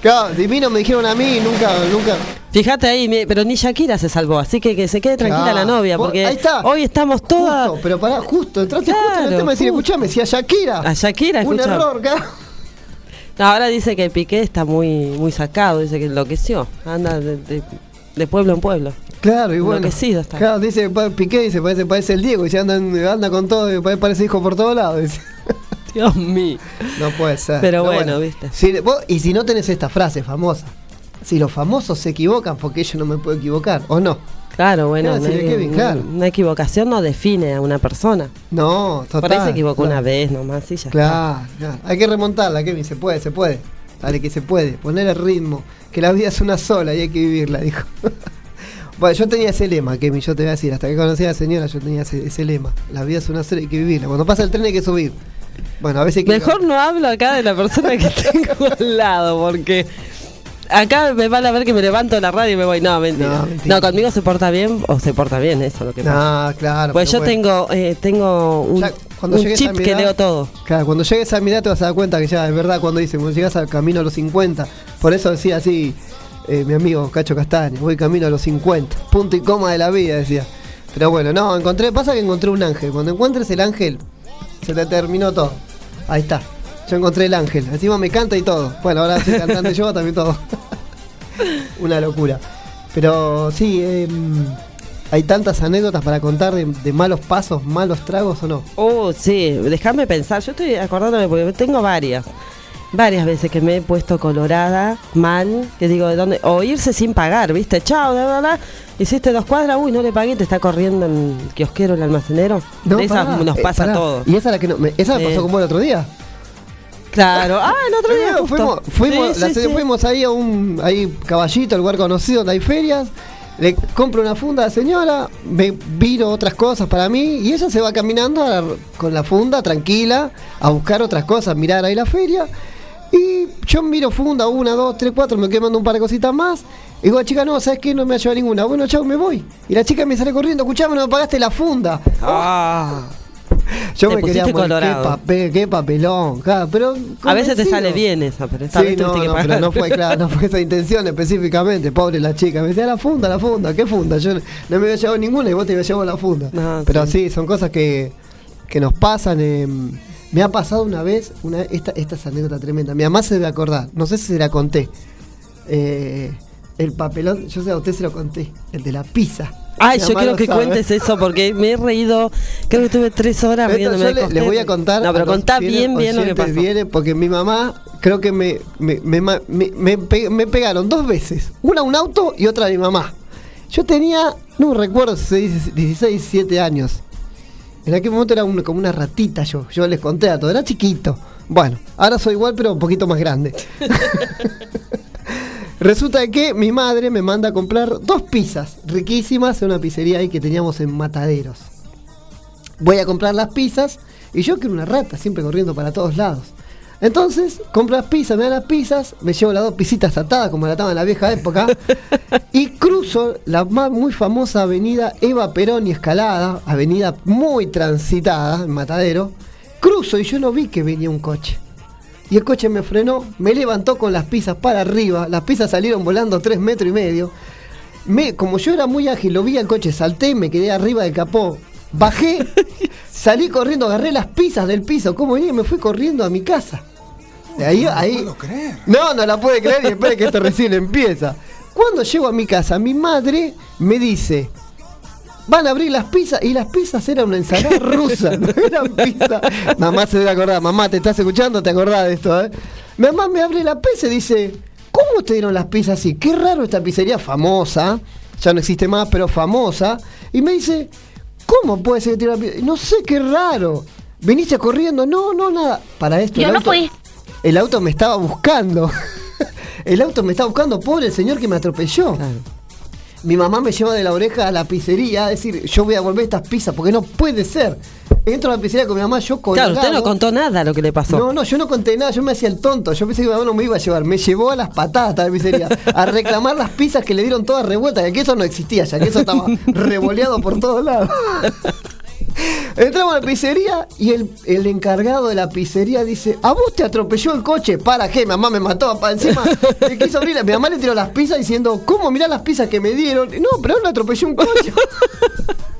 Claro, divino me dijeron a mí nunca, nunca. Fíjate ahí, pero ni Shakira se salvó, así que que se quede tranquila Claro. la novia, porque ahí está. hoy estamos todas. Justo, pero pará, justo, entraste justo en el Claro, tema de decir, escuchame, si a Shakira. A Shakira, Un error, claro. No, ahora dice que Piqué está muy muy sacado, dice que enloqueció, anda de, de- de pueblo en pueblo. Claro, y bueno. Enloquecido está. Claro, dice Piqué, dice, parece, parece el Diego, y se anda, anda con todo, y parece hijo por todos lados. dice. [laughs] Dios mío. No puede ser. Pero bueno, viste. Si, vos- y si no tenés esta frase famosa, si los famosos se equivocan, porque yo no me puedo equivocar, ¿o no? Claro, bueno, Claro, sí, no hay- Kevin, claro. una equivocación no define a una persona. No, total. Por ahí se equivocó claro. una vez nomás y ya está. Claro, claro. Hay que remontarla, Kevin, se puede, se puede. Dale, que se puede. Poner el ritmo. Que la vida es una sola y hay que vivirla, dijo. [laughs] bueno, yo tenía ese lema, Kevin, yo te voy a decir. Hasta que conocí a la señora, yo tenía ese, ese lema. La vida es una sola y hay que vivirla. Cuando pasa el tren hay que subir. Bueno, a veces que. Mejor no hablo acá de la persona que [laughs] tengo al lado, porque acá me van a ver que me levanto de la radio y me voy. No, mentira. No, No, conmigo se porta bien o se porta bien, eso es lo que pasa. No, claro. pues yo bueno. tengo eh, tengo un, Ya, cuando un llegues chip a mi que leo todo. Claro, cuando llegues a mi edad te vas a dar cuenta que ya es verdad cuando dicen, cuando llegas al camino a los 50. Por eso decía así eh, mi amigo Cacho Castaño, voy camino a los 50. Punto y coma de la vida, decía. Pero bueno, no, encontré, pasa que encontré un ángel. Cuando encuentres el ángel, se te terminó todo. Ahí está. Yo encontré el ángel. Encima me canta y todo. Bueno, ahora soy cantante [laughs] yo también todo. [laughs] Una locura. Pero sí, em, hay tantas anécdotas para contar de, de malos pasos, malos tragos o no. Oh, sí, déjame pensar. Yo estoy acordándome porque tengo varias. Varias veces que me he puesto colorada, mal, que digo, ¿de dónde? O irse sin pagar, ¿viste? Chao, de verdad. Hiciste dos cuadras, uy, no le pagué, te está corriendo el kiosquero, el almacenero. de esas pará, nos eh, pasa pará. todo. Y esa la que no, me, esa me Sí. pasó como el otro día. Claro. Ah, el otro día. justo. fuimos, fuimos, Sí, la sí. fuimos ahí a un ahí caballito, el lugar conocido donde hay ferias. Le compro una funda a la señora, me viro otras cosas para mí y ella se va caminando con la funda tranquila a buscar otras cosas, mirar ahí la feria. Y yo miro funda, una, dos, tres, cuatro, me quedo mandando un par de cositas más. Y digo, chica, no, ¿sabes qué? No me ha llevado ninguna. Bueno, chao, me voy. Y la chica me sale corriendo, escuchame, no me pagaste la funda. Ah. Yo Te me quería qué, colorado. papel, qué papelón. claro, pero A veces te sale bien esa, pero esta Sí, vez no, que no, pero no fue, claro, no fue esa intención específicamente, pobre la chica. Me decía la funda, la funda, ¿qué funda? Yo no me había llevado ninguna y vos te habías llevado la funda. No, pero sí. sí. son cosas que, que nos pasan. eh, me ha pasado una vez, una, esta, esta es anécdota tremenda. Mi mamá se debe acordar, no sé si se la conté. Eh, el papelón, yo sé, a usted se lo conté, el de la pizza. Ay, yo quiero que sabe. cuentes eso porque me he reído. Creo que tuve tres horas Esto riéndome yo de les voy a contar. No, pero a contá bien, bien lo que pasó. viene porque mi mamá, creo que me, me, me, me- me pe- me pegaron dos veces. Una un auto y otra mi mamá. Yo tenía, no recuerdo, 16, 16 17 años. En aquel momento era un- como una ratita yo. Yo les conté a todos, era chiquito. Bueno, ahora soy igual, pero un poquito más grande. [laughs] Resulta que mi madre me manda a comprar dos pizzas riquísimas en una pizzería ahí que teníamos en Mataderos. Voy a comprar las pizzas y yo que era una rata, siempre corriendo para todos lados. Entonces, compro las pizzas, me dan las pizzas, me llevo las dos pisitas atadas como la ataban en la vieja época [laughs] y cruzo la más muy famosa avenida Eva Perón y Escalada, avenida muy transitada en Matadero. Cruzo y yo no vi que venía un coche. Y el coche me frenó, me levantó con las pizzas para arriba, las pizzas salieron volando tres metros y medio. Me, como yo era muy ágil, lo vi al coche, salté, me quedé arriba del capó, bajé, [laughs] salí corriendo, agarré las pizzas del piso, como venía y me fui corriendo a mi casa. De ahí, ahí, no, no la puede creer y espere que esto recién empieza. Cuando llego a mi casa, mi madre me dice, van a abrir las pizzas y las pizzas eran una ensalada [laughs] rusa, no eran pizzas. Mamá se debe acordar, mamá, ¿te estás escuchando? ¿Te acordás de esto? Eh? Mi mamá me abre la pizza y dice, ¿cómo te dieron las pizzas así? Qué raro esta pizzería famosa, ya no existe más, pero famosa. Y me dice, ¿cómo puede ser que te dieron la pizza? No sé, qué raro. ¿Viniste corriendo? No, no, nada. Para esto. Yo el no auto- fui. El auto me estaba buscando. [laughs] el auto me estaba buscando, pobre el señor que me atropelló. Claro. Mi mamá me lleva de la oreja a la pizzería a decir, yo voy a volver estas pizzas porque no puede ser. Entro a la pizzería con mi mamá, yo colgado. Claro, usted no contó nada lo que le pasó. No, no, yo no conté nada, yo me hacía el tonto. Yo pensé que mi mamá no me iba a llevar. Me llevó a las patadas hasta la pizzería a reclamar las pizzas que le dieron todas revueltas. Ya que eso no existía, ya que eso estaba [laughs] revoleado por todos lados. Entramos a la pizzería y el, el encargado de la pizzería dice: ¿A vos te atropelló el coche? ¿Para qué? Mamá me mató para encima. Me quiso abrir. Mi mamá le tiró las pizzas diciendo: ¿Cómo mirá las pizzas que me dieron? No, pero me atropelló un coche. [laughs]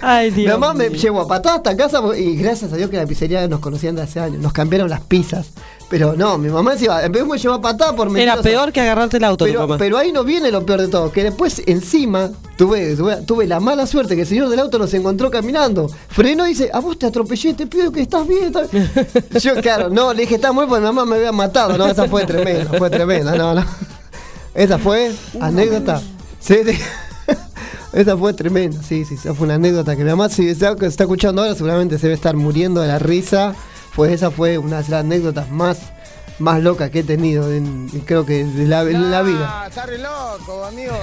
Ay, Mi Dios. mamá me llevó a patada hasta casa y gracias a Dios que la pizzería nos conocían de hace años. Nos cambiaron las pizzas. Pero no, mi mamá decía, en vez de a patada por Era mentirosa. peor que agarrarte el auto, Pero, mamá. pero ahí no viene lo peor de todo, que después encima tuve, tuve, tuve la mala suerte que el señor del auto nos encontró caminando. Frenó y dice, a vos te atropellé, te pido que estás bien. estás bien". [laughs] Yo, claro, no, le dije, está muy porque mi mamá me había matado. No, esa fue tremenda, fue tremenda, no, no. Esa fue anécdota. Sí, sí. Esa fue tremenda, sí, sí, esa fue una anécdota que mi mamá, si está, está escuchando ahora, seguramente se debe estar muriendo de la risa. Pues esa fue una de las anécdotas más, más locas que he tenido en, creo que de la, en la vida. Ah, está re loco, amigo. [laughs]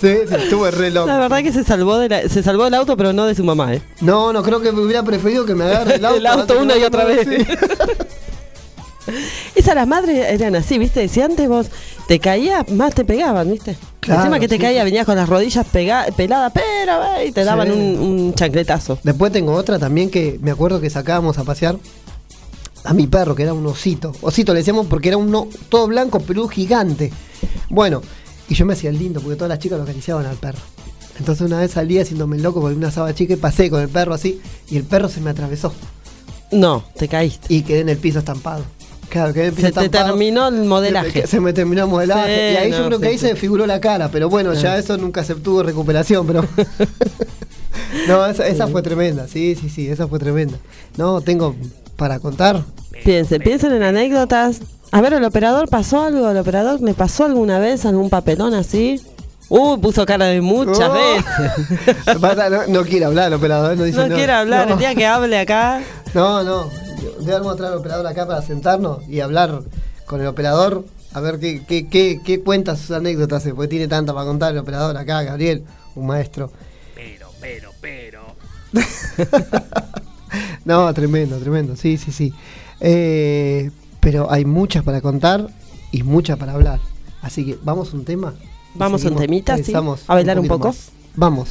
Sí, sí, estuve re loco. La verdad que se salvó, de la- se salvó del auto, pero no de su mamá, ¿eh? No, no, creo que me hubiera preferido que me agarre el [laughs] auto. El auto una y otra vez. [laughs] Esas las madres eran así, ¿viste? Si antes vos te caías, más te pegaban, ¿viste? Claro, Encima que te sí. caías, venías con las rodillas peladas, pero eh, y te daban Sí. un, un chancletazo. Después tengo otra también que me acuerdo que sacábamos a pasear a mi perro, que era un osito. Osito le decíamos porque era uno todo blanco, pero gigante. Bueno, y yo me hacía el lindo porque todas las chicas lo acariciaban al perro. Entonces una vez salí haciéndome el loco porque una sábana chica y pasé con el perro así y el perro se me atravesó No, te caíste. y quedé en el piso estampado. Claro, piso Se te terminó el modelaje. Se me, me terminó el modelaje. Sí, y ahí yo creo que ahí sí. se desfiguró la cara, pero bueno, ya eso nunca se tuvo recuperación, pero. [laughs] no, esa, esa fue tremenda, sí, sí, sí, esa fue tremenda. No, tengo para contar. Piensen, piensen en anécdotas. A ver, ¿el operador pasó algo? ¿El operador le pasó alguna vez algún papelón así? Uy, puso cara de muchas Oh. veces. [laughs] No, no quiere hablar el operador, no dice No quiere hablar, No, el día que hable acá. no, no. Debemos traer al operador acá para sentarnos y hablar con el operador. A ver qué, qué, qué, qué cuenta sus anécdotas, eh, porque tiene tanta para contar el operador acá, Gabriel, un maestro. Pero, pero, pero. [laughs] No, tremendo, tremendo, sí, sí, sí. Eh, pero hay muchas para contar y muchas para hablar. Así que vamos a un tema. Vamos a un temita, sí. A bailar un poco. más. Vamos.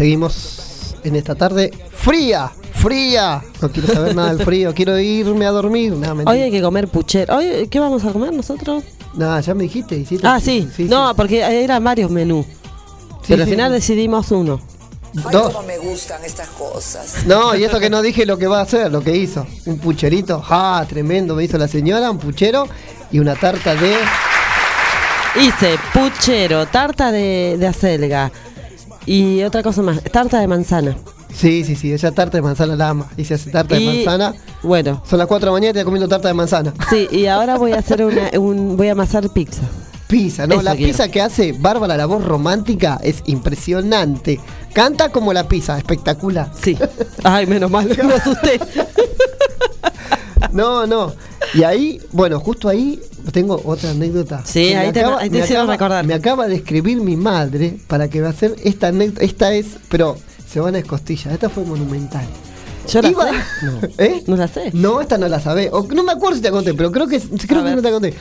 Seguimos en esta tarde fría, fría. No quiero saber nada del [laughs] frío, quiero irme a dormir. Mentira. Hoy hay que comer puchero. Hoy, ¿Qué vamos a comer nosotros? Nada, ya me dijiste. hiciste- Ah, sí. no, porque eran varios menús. pero al sí. final decidimos uno. Dos. me gustan estas cosas. No, y esto que no dije lo que va a hacer, lo que hizo. Un pucherito, ah, tremendo, me hizo la señora, un puchero y una tarta de. Hice puchero, tarta de, de acelga y otra cosa más, tarta de manzana. Sí, sí, sí, ella tarta de manzana la ama. Dice hace tarta de Y- manzana. Bueno, Son las 4 de la mañana y comiendo tarta de manzana. sí, y ahora voy a hacer una, un, voy a amasar pizza. Pizza, ¿no? Eso la quiero. pizza que hace Bárbara, la voz romántica, es impresionante. Canta como la pizza, espectacular. Sí. Ay, menos mal, me asusté. [laughs] No, no. Y ahí, bueno, justo ahí tengo otra anécdota. Sí, ahí te- ahí te recordar. Me acaba de escribir mi madre para que va a hacer esta anécdota. Esta es, pero se van a escostillas. Esta fue monumental. Yo la Iba- sé. [laughs] No. ¿Eh? No la sé. No, esta no la sabés. O, no me acuerdo si te conté, pero creo que, creo que no te conté.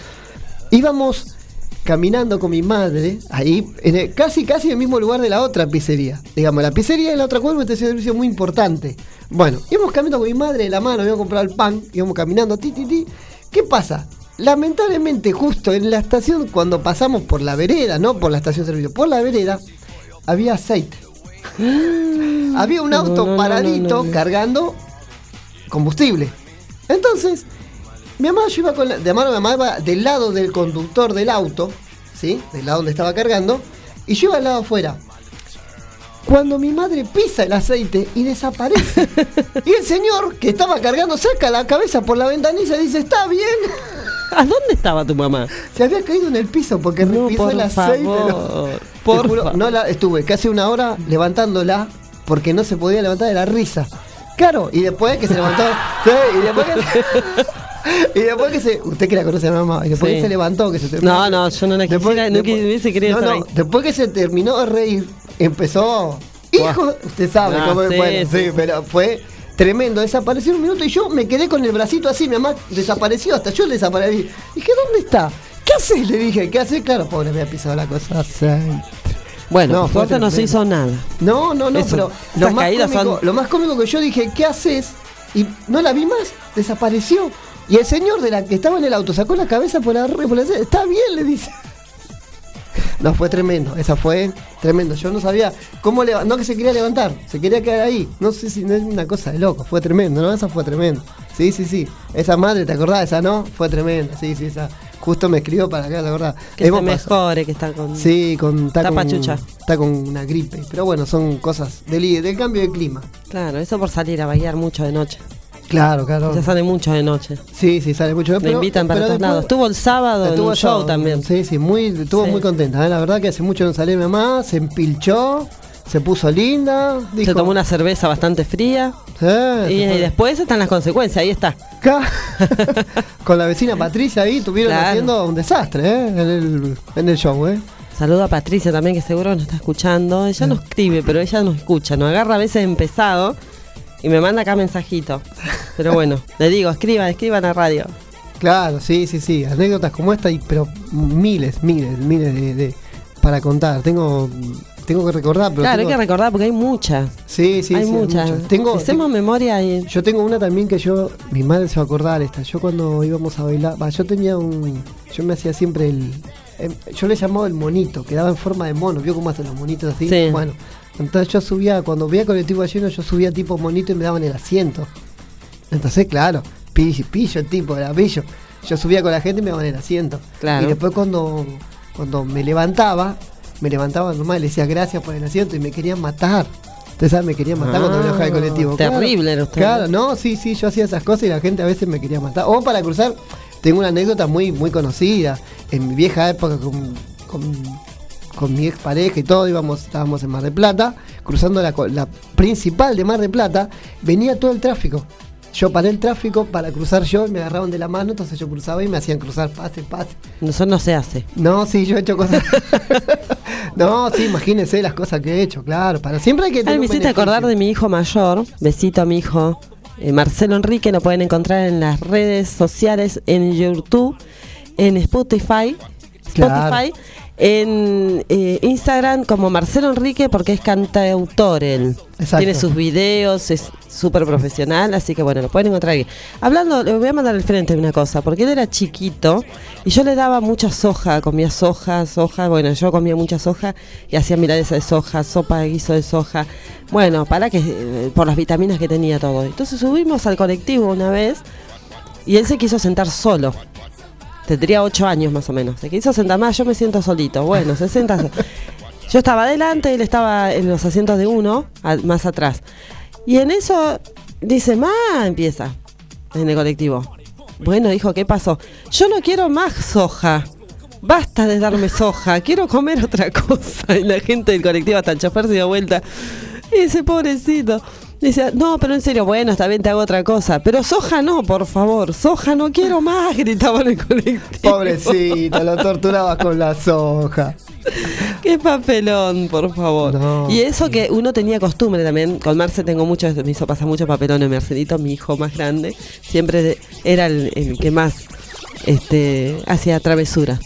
Íbamos caminando con mi madre, ahí, en el- casi casi en el mismo lugar de la otra pizzería. Digamos, la pizzería de la otra cuadra es un servicio muy importante. Bueno, íbamos caminando con mi madre de la mano, íbamos a comprar el pan, íbamos caminando, ti, ti, ti. ¿Qué pasa? Lamentablemente, justo en la estación, cuando pasamos por la vereda, no por la estación de servicio, por la vereda, había aceite. había un auto no, no, paradito no. cargando combustible. Entonces, mi mamá, yo iba con la, de mano, mi mamá iba del lado del conductor del auto, ¿sí? Del lado donde estaba cargando, y yo iba al lado afuera. Cuando mi madre pisa el aceite y desaparece. [laughs] y el señor que estaba cargando saca la cabeza por la ventanilla y dice, está bien. ¿A dónde estaba tu mamá? Se había caído en el piso porque No, repisó por el aceite. favor, [laughs] no. Te por juro, favor. no la, estuve casi una hora levantándola porque no se podía levantar de la risa. Claro, y después que se levantó. [laughs] sí, y después que, [laughs] y después que se. Usted que la conoce a mi mamá. Y después Sí. que se levantó, que se terminó. No, no, yo no la quisiera, no hubiese querido no, estar no, ahí. después que se terminó de reír, empezó. Hijo, usted sabe Ah, cómo sí, Bueno, sí, sí. pero fue tremendo. Desapareció un minuto y yo me quedé con el bracito así. Mi mamá desapareció, hasta yo desaparecí. Dije, ¿dónde está? ¿Qué haces? Le dije, ¿qué haces? Claro, pobre, me ha pisado la cosa. aceite. Bueno, No, no se hizo nada. No, no, no, Eso, pero lo más, caídas cómico, son- lo más cómico que yo dije, ¿qué haces? Y no la vi más, desapareció. Y el señor de la que estaba en el auto sacó la cabeza por la por la- Está bien, le dice. No, fue tremendo, esa fue tremendo. Yo no sabía cómo levantar, no que se quería levantar, se quería quedar ahí. No sé si no es una cosa de loco, fue tremendo, ¿no? Esa fue tremendo. Sí, sí, sí. Esa madre, ¿te acordás? Esa no, fue tremenda. Sí, sí, esa. Justo me escribió para acá, ¿te acordás? Que se Hemos pasado- mejore, que está con. Sí, con, está, Está con, pachucha. está con una gripe. Pero bueno, son cosas del, del cambio de clima. Claro, eso por salir a bailar mucho de noche. Claro, claro. Ya sale mucho de noche. Sí, sí, sale mucho. Me invitan para todos lados. Estuvo el sábado en estuvo un el show sábado. también. Sí, sí, muy, estuvo Sí. muy contenta. ¿eh? La verdad que hace mucho no salía mi mamá, se empilchó, se puso linda. Dijo, Se tomó una cerveza bastante fría. Sí, Y, después están las consecuencias, ahí está. Acá, [laughs] con la vecina [laughs] Patricia ahí estuvieron Claro. haciendo un desastre ¿eh? en, el, en el show. ¿eh? Saludo a Patricia también, que seguro nos está escuchando. Ella no escribe, pero ella nos escucha. Nos agarra a veces empezado y me manda acá mensajito. Pero bueno, le digo, escriban, escriban a radio. Claro, sí, sí, sí. Anécdotas como esta, y, pero miles, miles, miles de, de- para contar. Tengo, tengo que recordar, pero claro, hay que recordar porque hay muchas. Sí, sí, hay sí, muchas. Tengo, Hacemos memoria y. Yo tengo una también que yo, mi madre se va a acordar esta. Yo cuando íbamos a bailar, va, yo tenía un, yo me hacía siempre el, em, yo le llamaba el monito, quedaba en forma de mono. ¿Vio cómo hacen los monitos así? Sí. Bueno, entonces yo subía, cuando veía colectivo lleno, yo subía tipo monito y me daban el asiento. Entonces, claro, pillo, pillo, tipo, era pillo. Yo subía con la gente y me daban el asiento. Claro. Y después cuando, cuando me levantaba, me levantaba normal, le decía gracias por el asiento y me querían matar. Ustedes saben, me querían matar cuando me bajaba Ah, colectivo. terrible usted. Claro, no, sí, sí, yo hacía esas cosas y la gente a veces me quería matar. O para cruzar, tengo una anécdota muy, muy conocida. En mi vieja época con, con, con mi expareja y todo, íbamos, estábamos en Mar del Plata, cruzando la, principal de Mar del Plata, venía todo el tráfico. Yo paré el tráfico para cruzar yo me agarraban de la mano, entonces yo cruzaba y me hacían cruzar, pase, pase. Eso no se hace. No, sí, yo he hecho cosas. [laughs] no, sí, imagínense las cosas que he hecho, claro. Para siempre hay que Ay, tener me un hiciste beneficio. acordar de mi hijo mayor. Besito a mi hijo. eh, Marcelo Enrique, lo pueden encontrar en las redes sociales, en YouTube, en Spotify, Claro. En eh, Instagram como Marcelo Enrique porque es cantautor él. Exacto. Tiene sus videos, es súper profesional, así que bueno, lo pueden encontrar ahí. Hablando, le voy a mandar al frente una cosa, porque él era chiquito y yo le daba mucha soja, comía soja, soja, bueno, yo comía mucha soja y hacía milanesa de soja, sopa de guiso de soja. Bueno, para que, eh, por las vitaminas que tenía todo. Entonces subimos al colectivo una vez y él se quiso sentar solo. Tendría ocho años más o menos. Se quiso sentar más, yo me siento solito. Bueno, se sienta. Yo estaba adelante, él estaba en los asientos de uno, más atrás. Y en eso dice, ma, empieza en el colectivo. Bueno, dijo, ¿qué pasó? Yo no quiero más soja. Basta de darme soja, quiero comer otra cosa. [laughs] Y la gente del colectivo, hasta el chofer se dio vuelta. Y dice, pobrecito. Dice, no, pero en serio, bueno, está bien, te hago otra cosa. Pero soja no, por favor, soja no quiero más, [laughs] gritaba en el colectivo. Pobrecito, lo torturabas con la soja. Qué papelón, por favor. No. Y eso que uno tenía costumbre también, con Marce tengo mucho, me hizo pasar mucho papelón en Marcelito, mi hijo más grande, siempre era el, el que más este, hacía travesuras.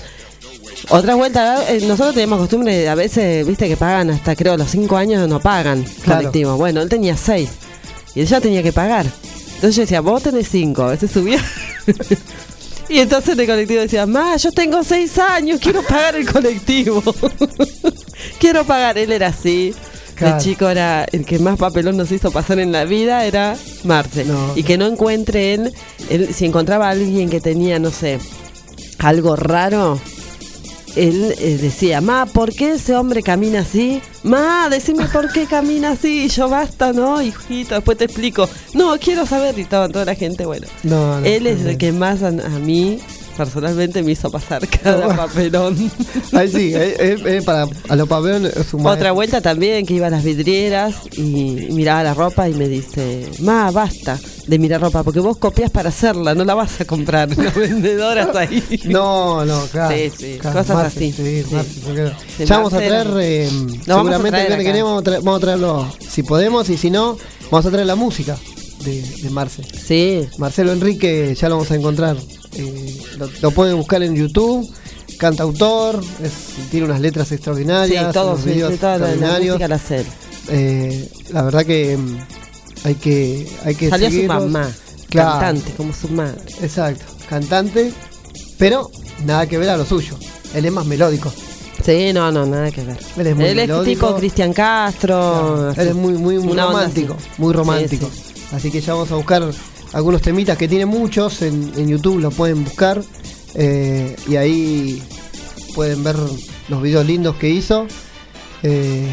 Otra vuelta, eh, nosotros teníamos costumbre, de, a veces, viste que pagan hasta creo los cinco años no pagan Claro. colectivo. Bueno, él tenía seis y él ya tenía que pagar. Entonces yo decía, vos tenés cinco, a veces subía. [laughs] y entonces el colectivo decía, ma, yo tengo seis años, quiero pagar el colectivo. [laughs] quiero pagar. Él era así. Claro. El chico era el que más papelón nos hizo pasar en la vida, era Marce. No. Y que no encuentre él, él, si encontraba a alguien que tenía, no sé, algo raro, él eh, decía, ma, ¿por qué ese hombre camina así? Ma, decime por qué camina así. Y yo, basta, ¿no? Hijito, después te explico. No, quiero saber. Y estaba toda la gente, bueno. No, no, él es el que más a, a mí, personalmente, me hizo pasar [laughs] cada papelón. [laughs] Ahí sí, eh, eh, eh, para a los pabellones es un Otra vuelta también que iba a las vidrieras y miraba la ropa y me dice, ma, basta de mirar ropa, porque vos copias para hacerla, no la vas a comprar, [laughs] las vendedoras ahí. No, no, claro. Sí, sí, claro, cosas Marce, así. sí, Sí. Marce, ya vamos a traer, eh, Lo vamos a seguramente traer vamos a, traer, vamos a traerlo, si podemos, y si no, vamos a traer la música de, de Marce. Sí, Marcelo Enrique, ya lo vamos a encontrar. Eh, lo, lo pueden buscar en YouTube. Cantautor, es- tiene unas letras extraordinarias, sí, videos sí, toda la, la extraordinarios. música la. Eh, la verdad que mm, hay que hay que Salió su seguirlos. mamá, Claro. cantante, como su madre. Exacto, cantante, pero nada que ver a lo suyo. Él es más melódico. Sí, no, no, nada que ver. Él es muy Él es melódico. tipo Cristian Castro. Él es muy muy romántico, muy Sí, romántico. Así que ya vamos a buscar algunos temitas que tiene muchos en, en YouTube, lo pueden buscar eh, y ahí pueden ver los videos lindos que hizo. Eh,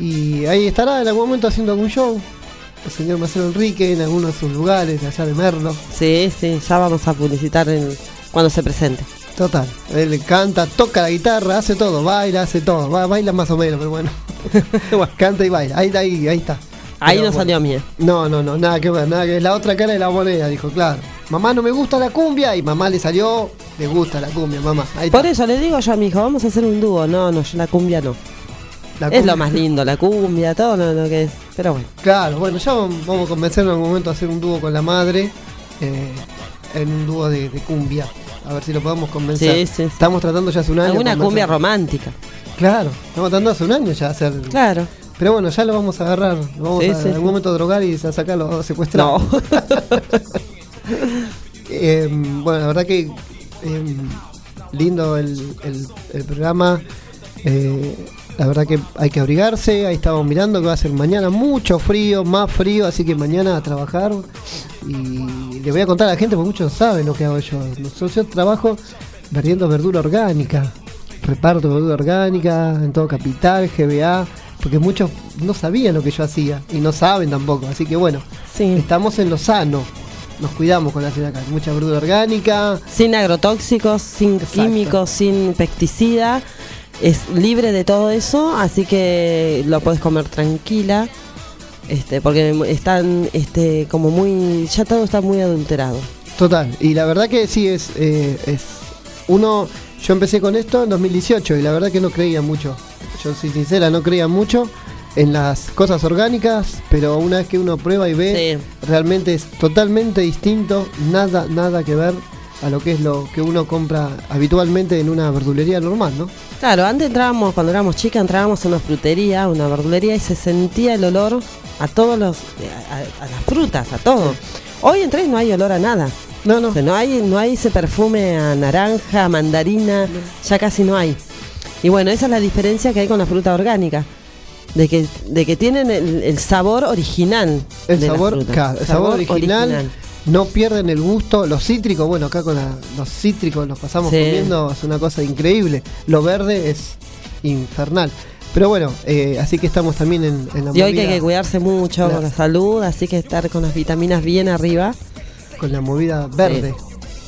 y ahí estará en algún momento haciendo algún show. El señor Marcelo Enrique en algunos de sus lugares, allá de Merlo. Sí, sí, ya vamos a publicitar en- cuando se presente. Total, él canta, toca la guitarra, hace todo, baila, hace todo, ba- baila más o menos, pero bueno, Bueno, [laughs] canta y baila, ahí, ahí, ahí está. Ahí no bueno. salió mía. No, no, no, nada que ver, nada que ver, la otra cara de la moneda, dijo, claro. Mamá no me gusta la cumbia y mamá le salió, le gusta la cumbia, mamá. Ahí Por eso le digo yo a mi hijo, vamos a hacer un dúo. No, no, yo la cumbia no. La Es cumbia. lo más lindo, la cumbia, todo lo, lo que es. Pero bueno. Claro, bueno, ya vamos a convencerlo en algún momento a hacer un dúo con la madre, eh, en un dúo de, de cumbia. A ver si lo podemos convencer. Sí, sí, sí. Estamos tratando ya hace un año. Alguna cumbia romántica. Claro, estamos tratando hace un año ya hacer. Claro. Pero bueno, ya lo vamos a agarrar. Lo vamos Sí, a sí, en algún momento drogar y a sacarlo, a secuestrar. No. [laughs] Eh, bueno, la verdad que eh, lindo el, el- el programa. Eh, la verdad que hay que abrigarse. Ahí estamos mirando que va a ser mañana mucho frío, más frío. Así que mañana a trabajar. Y le voy a contar a la gente porque muchos saben lo que hago yo. Nosotros yo trabajo vendiendo verdura orgánica. Reparto verdura orgánica en todo Capital, GBA. Porque muchos no sabían lo que yo hacía. Y no saben tampoco. Así que bueno, Sí. estamos en lo sano. Nos cuidamos con la ciudad acá. Mucha verdura orgánica. Sin agrotóxicos, sin Exacto. químicos, sin pesticida. Es libre de todo eso, así que lo puedes comer tranquila. Este, porque están este, como muy. Ya todo está muy adulterado. Total. Y la verdad que sí es, eh, es. Uno. Yo empecé con esto en 2018 y la verdad que no creía mucho. Yo soy sincera, no creía mucho. en las cosas orgánicas, pero una vez que uno prueba y ve, realmente es totalmente distinto, nada, nada que ver a lo que es lo que uno compra habitualmente en una verdulería normal, ¿no? Claro, antes entrábamos, cuando éramos chicas, entrábamos a una frutería, una verdulería y se sentía el olor a todos los, a, a- a las frutas, a todo. Hoy entré y no hay olor a nada. No, no. O sea, no hay, no hay ese perfume a naranja, a mandarina, ya casi no hay. Y bueno, esa es la diferencia que hay con la fruta orgánica. De que, de que tienen el, el sabor original. El de la sabor, fruta. el sabor original, no pierden el gusto. Los cítricos, bueno, acá con la- los cítricos los pasamos Sí. comiendo, es una cosa increíble. Lo verde es infernal. Pero bueno, eh, así que estamos también en, en la Y hoy que hay que cuidarse mucho con la salud, así que estar con las vitaminas bien arriba. Con la movida verde.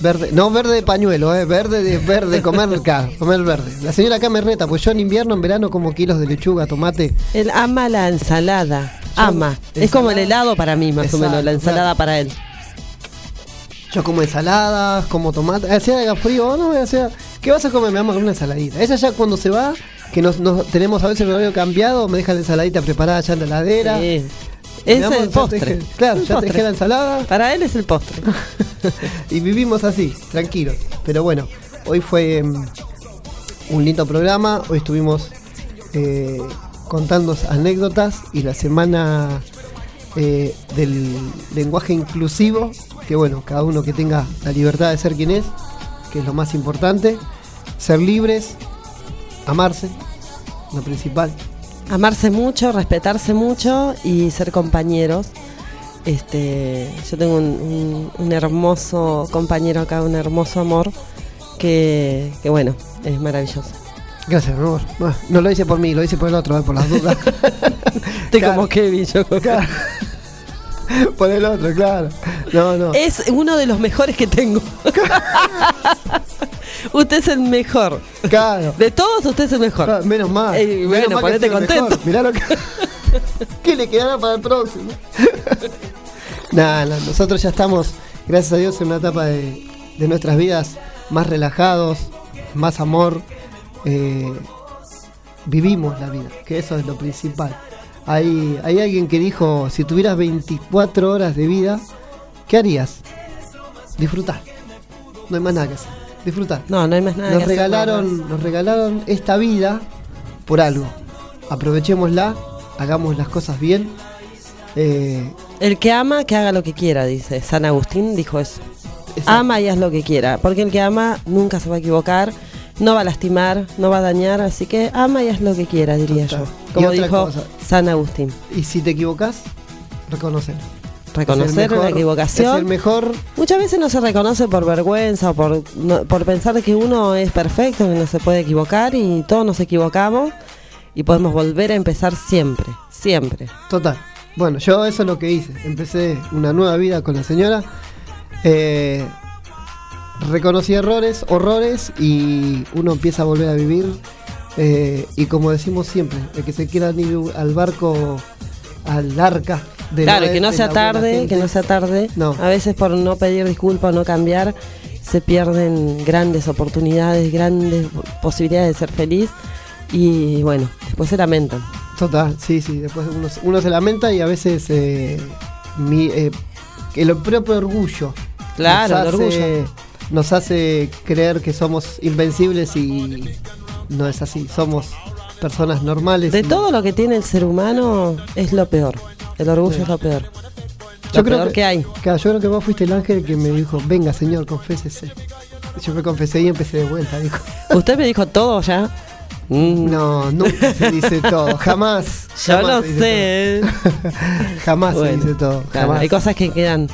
Verde, no verde de pañuelo, eh, verde de verde, comer [laughs] claro, comer verde. La señora acá me reta, pues yo en invierno, en verano como kilos de lechuga, tomate. Él ama la ensalada, Yo- ama. Es como el helado para mí, más o menos, la ensalada claro. para él. Yo como ensaladas, como tomate. Hacía haga frío, oh, no, hacía. ¿Qué vas a comer? Me vamos a comer una ensaladita. Ella ya cuando se va, que nos, nos- tenemos a veces el horario cambiado, me deja la ensaladita preparada ya en la heladera. Sí. Es el te postre. claro, El ya te postre. dejé la ensalada. Para él es el postre. [laughs] y vivimos así, tranquilos. Pero bueno, hoy fue mm, un lindo programa. Hoy estuvimos eh, contando anécdotas y la semana eh, del lenguaje inclusivo. Que bueno, cada uno que tenga la libertad de ser quien es, que es lo más importante. Ser libres, amarse, lo principal. Amarse mucho, respetarse mucho y ser compañeros. Este, yo tengo un, un- un hermoso compañero acá, un hermoso amor que, que bueno, es maravilloso. Gracias, mi amor. No lo hice por mí, lo hice por el otro, eh, por las dudas. [laughs] [laughs] Estoy Claro. como Kevin, yo. Claro. [laughs] por el otro, claro. No, no. Es uno de los mejores que tengo. [laughs] usted es el mejor. Claro. De todos, usted es el mejor. Ah, Menos mal. Eh, Menos bueno, mal ponete contento. mejor. Mirá lo que. [laughs] ¿Qué le quedará para el próximo? Nada, nosotros ya estamos, gracias a Dios, en una etapa de, de nuestras vidas más relajados, más amor. eh, vivimos la vida, que eso es lo principal. Hay, hay alguien que dijo: si tuvieras 24 horas de vida, ¿qué harías? Disfrutar. No hay más nada que hacer. Disfrutar. No, no hay más nada Nos que hacer, regalaron, nos regalaron esta vida por algo. Aprovechémosla, hagamos las cosas bien. Eh, El que ama, que haga lo que quiera, dice. San Agustín dijo eso. Exacto. Ama y haz lo que quiera. Porque el que ama nunca se va a equivocar, no va a lastimar, no va a dañar. Así que ama y haz lo que quiera, diría Total. yo. Como dijo cosa. San Agustín. y si te equivocas, reconocerlo. Reconocer la equivocación. Es el mejor. Muchas veces no se reconoce por vergüenza o por, no- por pensar que uno es perfecto, que no se puede equivocar y todos nos equivocamos y podemos volver a empezar siempre, siempre. Total. Bueno, yo eso es lo que hice. Empecé una nueva vida con la señora. Eh, reconocí errores, horrores y uno empieza a volver a vivir. Eh, y como decimos siempre, el que se quiera ir al barco, al arca. de claro, que no sea tarde, que no sea tarde. No. A veces por no pedir disculpas o no cambiar, se pierden grandes oportunidades, grandes posibilidades de ser feliz y bueno, después se lamentan. Total, sí, sí. Después uno, uno se lamenta y a veces eh, mi, eh, que el propio orgullo. Claro, el orgullo. Nos hace creer que somos invencibles y no es así. Somos personas normales. De todo lo que tiene el ser humano es lo peor. El orgullo Sí. es lo peor. Yo creo que, que hay. Claro, yo creo que vos fuiste el ángel que me dijo, venga señor, confésese. Yo me confesé y empecé de vuelta, dijo. [laughs] ¿Usted me dijo todo ya? Mm, No, nunca se dice todo, jamás. [laughs] Yo jamás dice sé. Jamás Bueno, se dice todo. [laughs] claro, jamás. hay cosas que quedan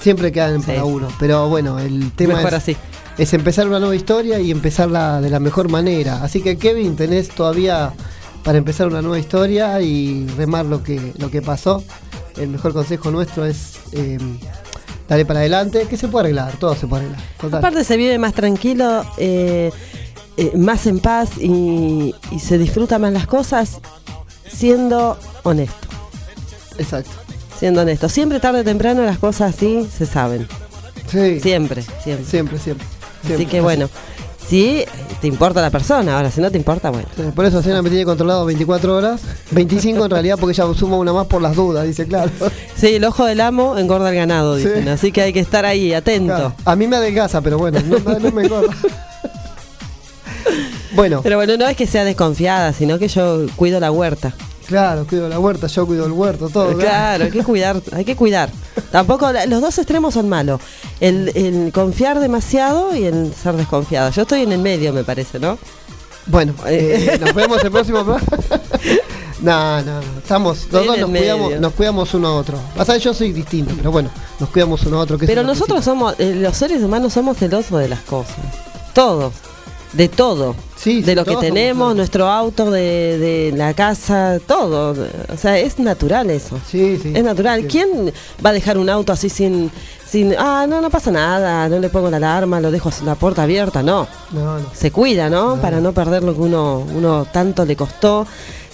Siempre quedan Sí. para uno. Pero bueno, el tema mejor es, así. es empezar una nueva historia y empezarla de la mejor manera. Así que Kevin, tenés todavía para empezar una nueva historia y remar lo que, lo que pasó. El mejor consejo nuestro es eh, darle para adelante, que se puede arreglar, todo se puede arreglar. Total. Aparte se vive más tranquilo, eh, eh, más en paz y, y se disfruta más las cosas siendo honesto. Exacto. Siendo honesto. Siempre tarde o temprano las cosas así se saben. Sí. Siempre, siempre. Siempre, siempre. Así que bueno, si te importa la persona. Ahora, si no te importa, bueno. Por eso Cena me tiene controlado 24 horas. 25 en realidad porque ella suma una más por las dudas, dice claro. Sí, el ojo del amo engorda el ganado, Sí. dicen. Así que hay que estar ahí, atento. Claro, A mí me adelgaza, pero bueno, no, no me engorda. [laughs] Bueno, Pero bueno, no es que sea desconfiada, sino que yo cuido la huerta. Claro, cuido la huerta, yo cuido el huerto, todo. Claro, hay que cuidar, hay que cuidar. Tampoco, los dos extremos son malos. El, el confiar demasiado y el ser desconfiado. Yo estoy en el medio, me parece, ¿no? Bueno, eh, nos vemos el próximo. [laughs] No, no. Estamos, los dos nos cuidamos, medio. nos cuidamos uno a otro. Pasa que yo soy distinto, pero bueno, nos cuidamos uno a otro. que Pero nosotros somos, eh, los seres humanos somos celosos de las cosas. Todos. De todo. Sí, de sí, lo que somos tenemos, nuestro auto, de, de la casa, todo. O sea, es natural eso. Sí, sí. Es natural. Sí. ¿Quién va a dejar un auto así sin, sin, ah, no, no pasa nada, no le pongo la alarma, lo dejo la puerta abierta? No. No, no. Se cuida, ¿no? Para no perder lo que uno, uno tanto le costó,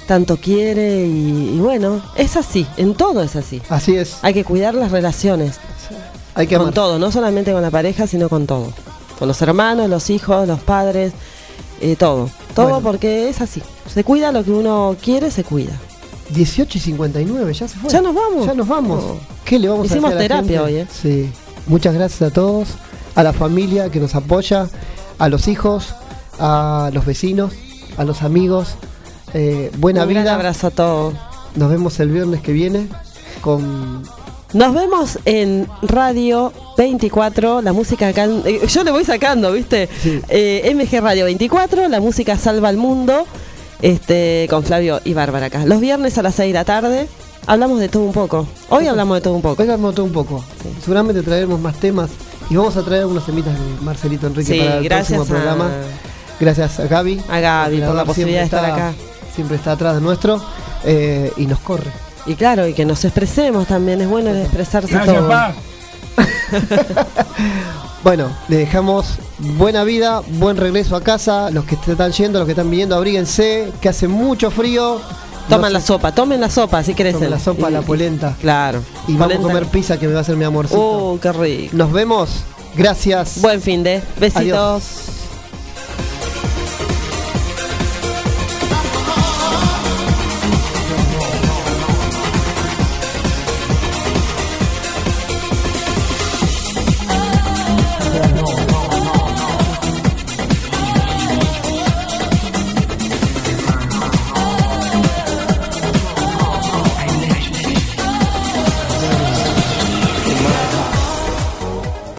tanto quiere y, y bueno, es así, en todo es así. Así es. Hay que cuidar las relaciones, Hay que con todo, no solamente con la pareja, sino con todo. Con los hermanos, los hijos, los padres, eh, todo. Todo Bueno. porque es así. Se cuida lo que uno quiere, se cuida. 18 y 59, ya se fue. Ya nos vamos. Ya nos vamos. No. ¿Qué le vamos Hicimos a hacer a la terapia hoy, ¿eh? Sí. Muchas gracias a todos, a la familia que nos apoya, a los hijos, a los vecinos, a los amigos. Eh, buena Un vida. abrazo a todos. Nos vemos el viernes que viene con Nos vemos en Radio 24, la música acá. eh, yo le voy sacando, ¿viste? Sí. Eh, MG Radio 24, la música salva al mundo. Este, con Flavio y Bárbara acá. Los viernes a las 6 de la tarde hablamos de todo un poco. Hoy hablamos de todo un poco. Hoy vamos todo un poco. Seguramente traeremos más temas y vamos a traer unos temitas de Marcelito Enrique Sí, para el próximo a- programa. Gracias a Gaby. A Gaby por la posibilidad de estar acá. Siempre está atrás de nuestro eh, y nos corre. Y claro, y que nos expresemos también. Es bueno expresarse Gracias, todo. pa. [laughs] Bueno, le dejamos buena vida, buen regreso a casa. Los que están yendo, los que están viniendo, abríguense, que hace mucho frío. Toman No la se- sopa, tomen la sopa, si querés. tomen la sopa, Y- la polenta. Claro. Y vamos a comer pizza que me va a hacer mi amorcito. Uh, qué rico. Nos vemos. Gracias. Buen fin de. Besitos. Adiós.